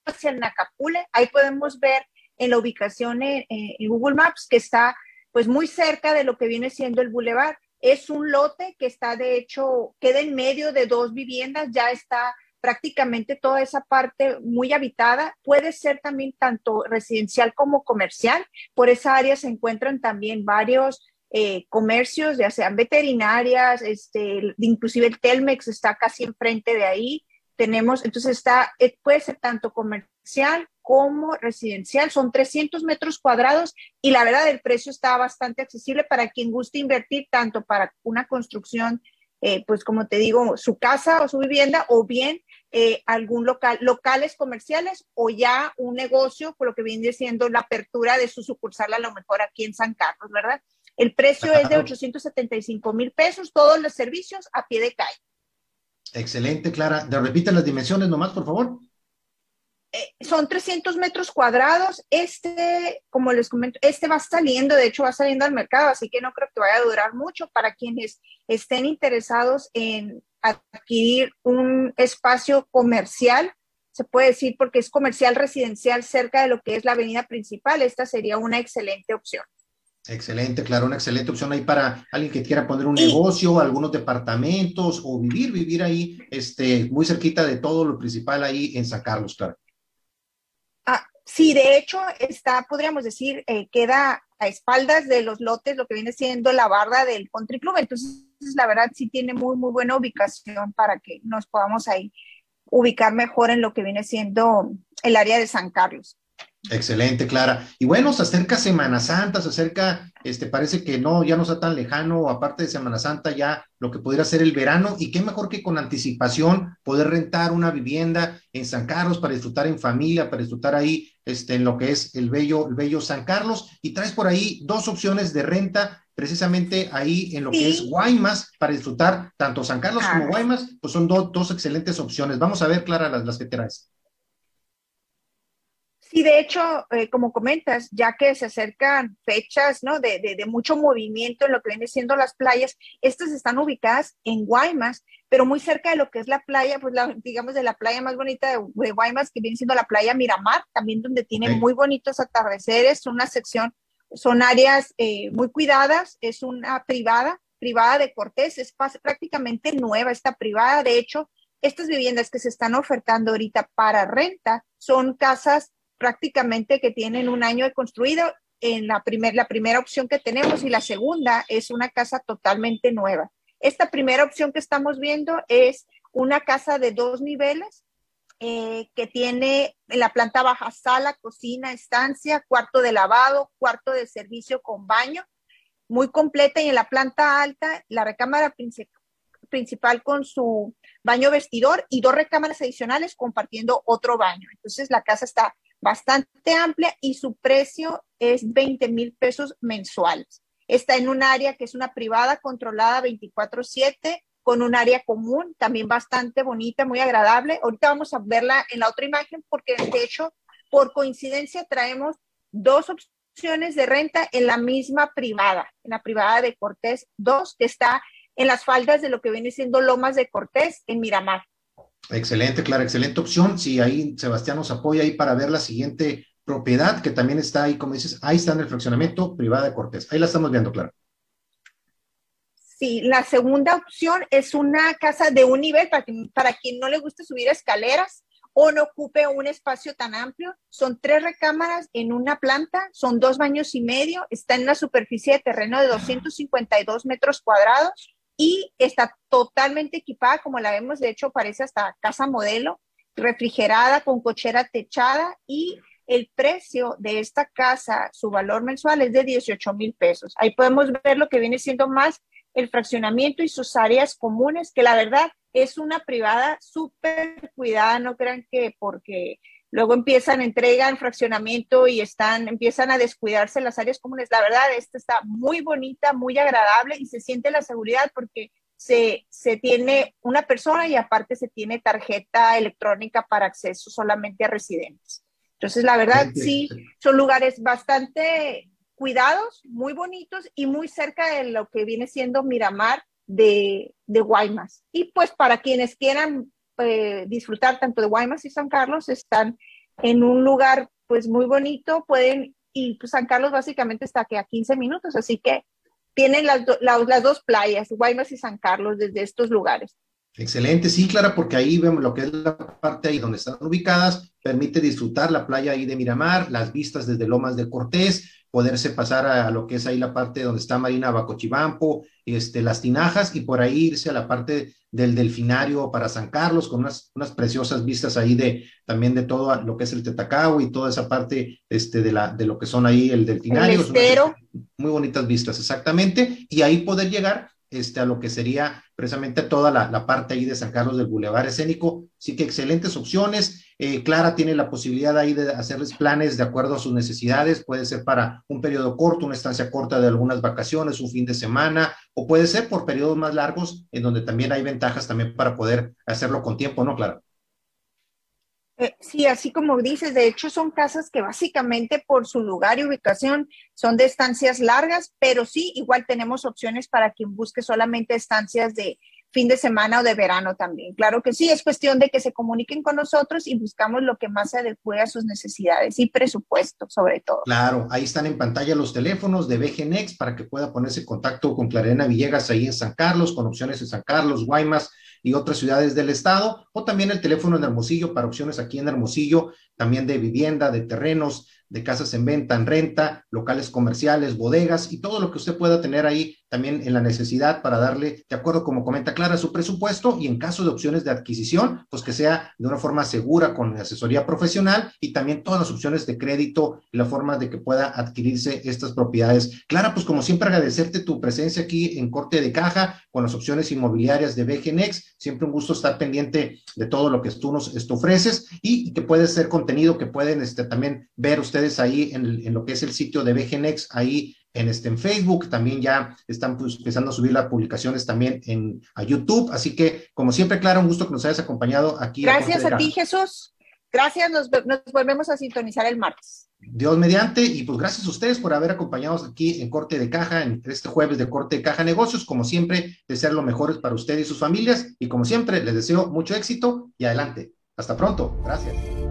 hacia Nacapule. Ahí podemos ver en la ubicación en, en Google Maps que está pues muy cerca de lo que viene siendo el Boulevard. Es un lote que está, de hecho, queda en medio de dos viviendas, ya está prácticamente toda esa parte muy habitada. Puede ser también tanto residencial como comercial. Por esa área se encuentran también varios eh, comercios, ya sean veterinarias, este, inclusive el Telmex está casi enfrente de ahí. Tenemos, entonces está, eh, puede ser tanto comercial como residencial, son 300 metros cuadrados y la verdad el precio está bastante accesible para quien guste invertir tanto para una construcción, eh, pues como te digo, su casa o su vivienda o bien eh, algún local, locales comerciales o ya un negocio, por lo que viene siendo la apertura de su sucursal a lo mejor aquí en San Carlos, ¿verdad? El precio es de 875 mil pesos, todos los servicios a pie de calle. Excelente, Clara. ¿De repiten las dimensiones nomás, por favor? Eh, son 300 metros cuadrados. Este, como les comento, este va saliendo, de hecho va saliendo al mercado, así que no creo que vaya a durar mucho para quienes estén interesados en adquirir un espacio comercial se puede decir, porque es comercial residencial cerca de lo que es la avenida principal. Esta sería una excelente opción. Excelente, claro, una excelente opción ahí para alguien que quiera poner un negocio, algunos departamentos o vivir, vivir ahí, este, muy cerquita de todo lo principal ahí en San Carlos, claro. Sí, de hecho, está, podríamos decir, eh, queda a espaldas de los lotes lo que viene siendo la barra del Country Club. Entonces, la verdad, sí tiene muy, muy buena ubicación para que nos podamos ahí ubicar mejor en lo que viene siendo el área de San Carlos. Excelente, Clara. Y bueno, se acerca Semana Santa, se acerca, este, parece que no, ya no está tan lejano, aparte de Semana Santa, ya lo que pudiera ser el verano, y qué mejor que con anticipación poder rentar una vivienda en San Carlos para disfrutar en familia, para disfrutar ahí, este, en lo que es el bello, el bello San Carlos, y traes por ahí dos opciones de renta, precisamente ahí en lo que es Guaymas, para disfrutar tanto San Carlos como Guaymas, pues son dos excelentes opciones. Vamos a ver, Clara, las, las que traes. Sí, de hecho, eh, como comentas, ya que se acercan fechas ¿no? de, de, mucho movimiento en lo que viene siendo las playas, estas están ubicadas en Guaymas, pero muy cerca de lo que es la playa, pues la, digamos de la playa más bonita de, Guaymas, que viene siendo la playa Miramar, también donde tiene muy bonitos atardeceres, una sección, son áreas eh, muy cuidadas, es una privada, privada de Cortés, es prácticamente nueva esta privada, de hecho, estas viviendas que se están ofertando ahorita para renta son casas prácticamente que tienen un año de construido en la, primer, la primera opción que tenemos y la segunda es una casa totalmente nueva. Esta primera opción que estamos viendo es una casa de dos niveles eh, que tiene en la planta baja sala, cocina, estancia, cuarto de lavado, cuarto de servicio con baño, muy completa y en la planta alta la recámara principal con su baño vestidor y dos recámaras adicionales compartiendo otro baño. Entonces la casa está bastante amplia y su precio es 20 mil pesos mensuales. Está en un área que es una privada controlada 24/7 con un área común, también bastante bonita, muy agradable. Ahorita vamos a verla en la otra imagen porque de hecho, por coincidencia, traemos dos opciones de renta en la misma privada, en la privada de Cortés 2, que está en las faldas de lo que viene siendo Lomas de Cortés en Miramar. Excelente, Clara, excelente opción. Sí, ahí Sebastián nos apoya ahí para ver la siguiente propiedad que también está ahí, como dices, ahí está en el fraccionamiento privada de Cortés. Ahí la estamos viendo, Clara. Sí, la segunda opción es una casa de un nivel para, para quien no le guste subir escaleras o no ocupe un espacio tan amplio. Son tres recámaras en una planta, son dos baños y medio, está en una superficie de terreno de 252 metros cuadrados y está totalmente equipada, como la vemos, de hecho parece hasta casa modelo, refrigerada con cochera techada y el precio de esta casa, su valor mensual es de 18 mil pesos. Ahí podemos ver lo que viene siendo más el fraccionamiento y sus áreas comunes, que la verdad es una privada súper cuidada, no crean que porque luego empiezan, entregan fraccionamiento y están, empiezan a descuidarse las áreas comunes. La verdad, esta está muy bonita, muy agradable y se siente la seguridad porque se, se tiene una persona y aparte se tiene tarjeta electrónica para acceso solamente a residentes. Entonces, la verdad, sí, son lugares bastante cuidados, muy bonitos y muy cerca de lo que viene siendo Miramar de, de Guaymas. Y pues para quienes quieran eh, disfrutar tanto de Guaymas y San Carlos, están en un lugar pues muy bonito, pueden, y pues San Carlos básicamente está aquí a 15 minutos, así que tienen las, las dos playas, Guaymas y San Carlos, desde estos lugares. Excelente, sí, Clara, porque ahí vemos lo que es la parte ahí donde están ubicadas, permite disfrutar la playa ahí de Miramar, las vistas desde Lomas de Cortés, poderse pasar a, lo que es ahí la parte donde está Marina Bacochibampo, este, las tinajas y por ahí irse a la parte del delfinario para San Carlos con unas, unas preciosas vistas ahí de también de todo lo que es el Tetacao y toda esa parte este, de, la, de lo que son ahí el delfinario. muy bonitas vistas, exactamente. Y ahí poder llegar este, a lo que sería precisamente toda la, la, parte ahí de San Carlos del Boulevard Escénico. Sí que excelentes opciones. Eh, Clara tiene la posibilidad ahí de hacerles planes de acuerdo a sus necesidades. Puede ser para un periodo corto, una estancia corta de algunas vacaciones, un fin de semana, o puede ser por periodos más largos, en donde también hay ventajas también para poder hacerlo con tiempo, ¿no, Clara? Eh, sí, así como dices, de hecho son casas que básicamente por su lugar y ubicación son de estancias largas, pero sí, igual tenemos opciones para quien busque solamente estancias de fin de semana o de verano también. Claro que sí, es cuestión de que se comuniquen con nosotros y buscamos lo que más se adecue a sus necesidades y presupuesto, sobre todo. Claro, ahí están en pantalla los teléfonos de BGNex para que pueda ponerse en contacto con Clarena Villegas ahí en San Carlos, con opciones en San Carlos, Guaymas y otras ciudades del estado, o también el teléfono en Hermosillo para opciones aquí en Hermosillo, también de vivienda, de terrenos, de casas en venta, en renta, locales comerciales, bodegas y todo lo que usted pueda tener ahí también en la necesidad para darle, de acuerdo como comenta Clara, su presupuesto y en caso de opciones de adquisición, pues que sea de una forma segura con asesoría profesional y también todas las opciones de crédito y la forma de que pueda adquirirse estas propiedades. Clara, pues como siempre agradecerte tu presencia aquí en Corte de Caja con las opciones inmobiliarias de BGNex. Siempre un gusto estar pendiente de todo lo que tú nos esto ofreces y que puede ser contenido que pueden este, también ver ustedes ahí en, lo que es el sitio de BGNex, ahí en, este, en Facebook, también ya están pues, empezando a subir las publicaciones también en a YouTube, así que como siempre, Clara, un gusto que nos hayas acompañado aquí. Gracias a, ti, Jesús. Gracias, nos, nos, volvemos a sintonizar el martes. Dios mediante, y pues gracias a ustedes por haber acompañado aquí en Corte de Caja, en este jueves de Corte de Caja Negocios. Como siempre, desear lo mejor para ustedes y sus familias, y como siempre, les deseo mucho éxito y adelante. Hasta pronto. Gracias.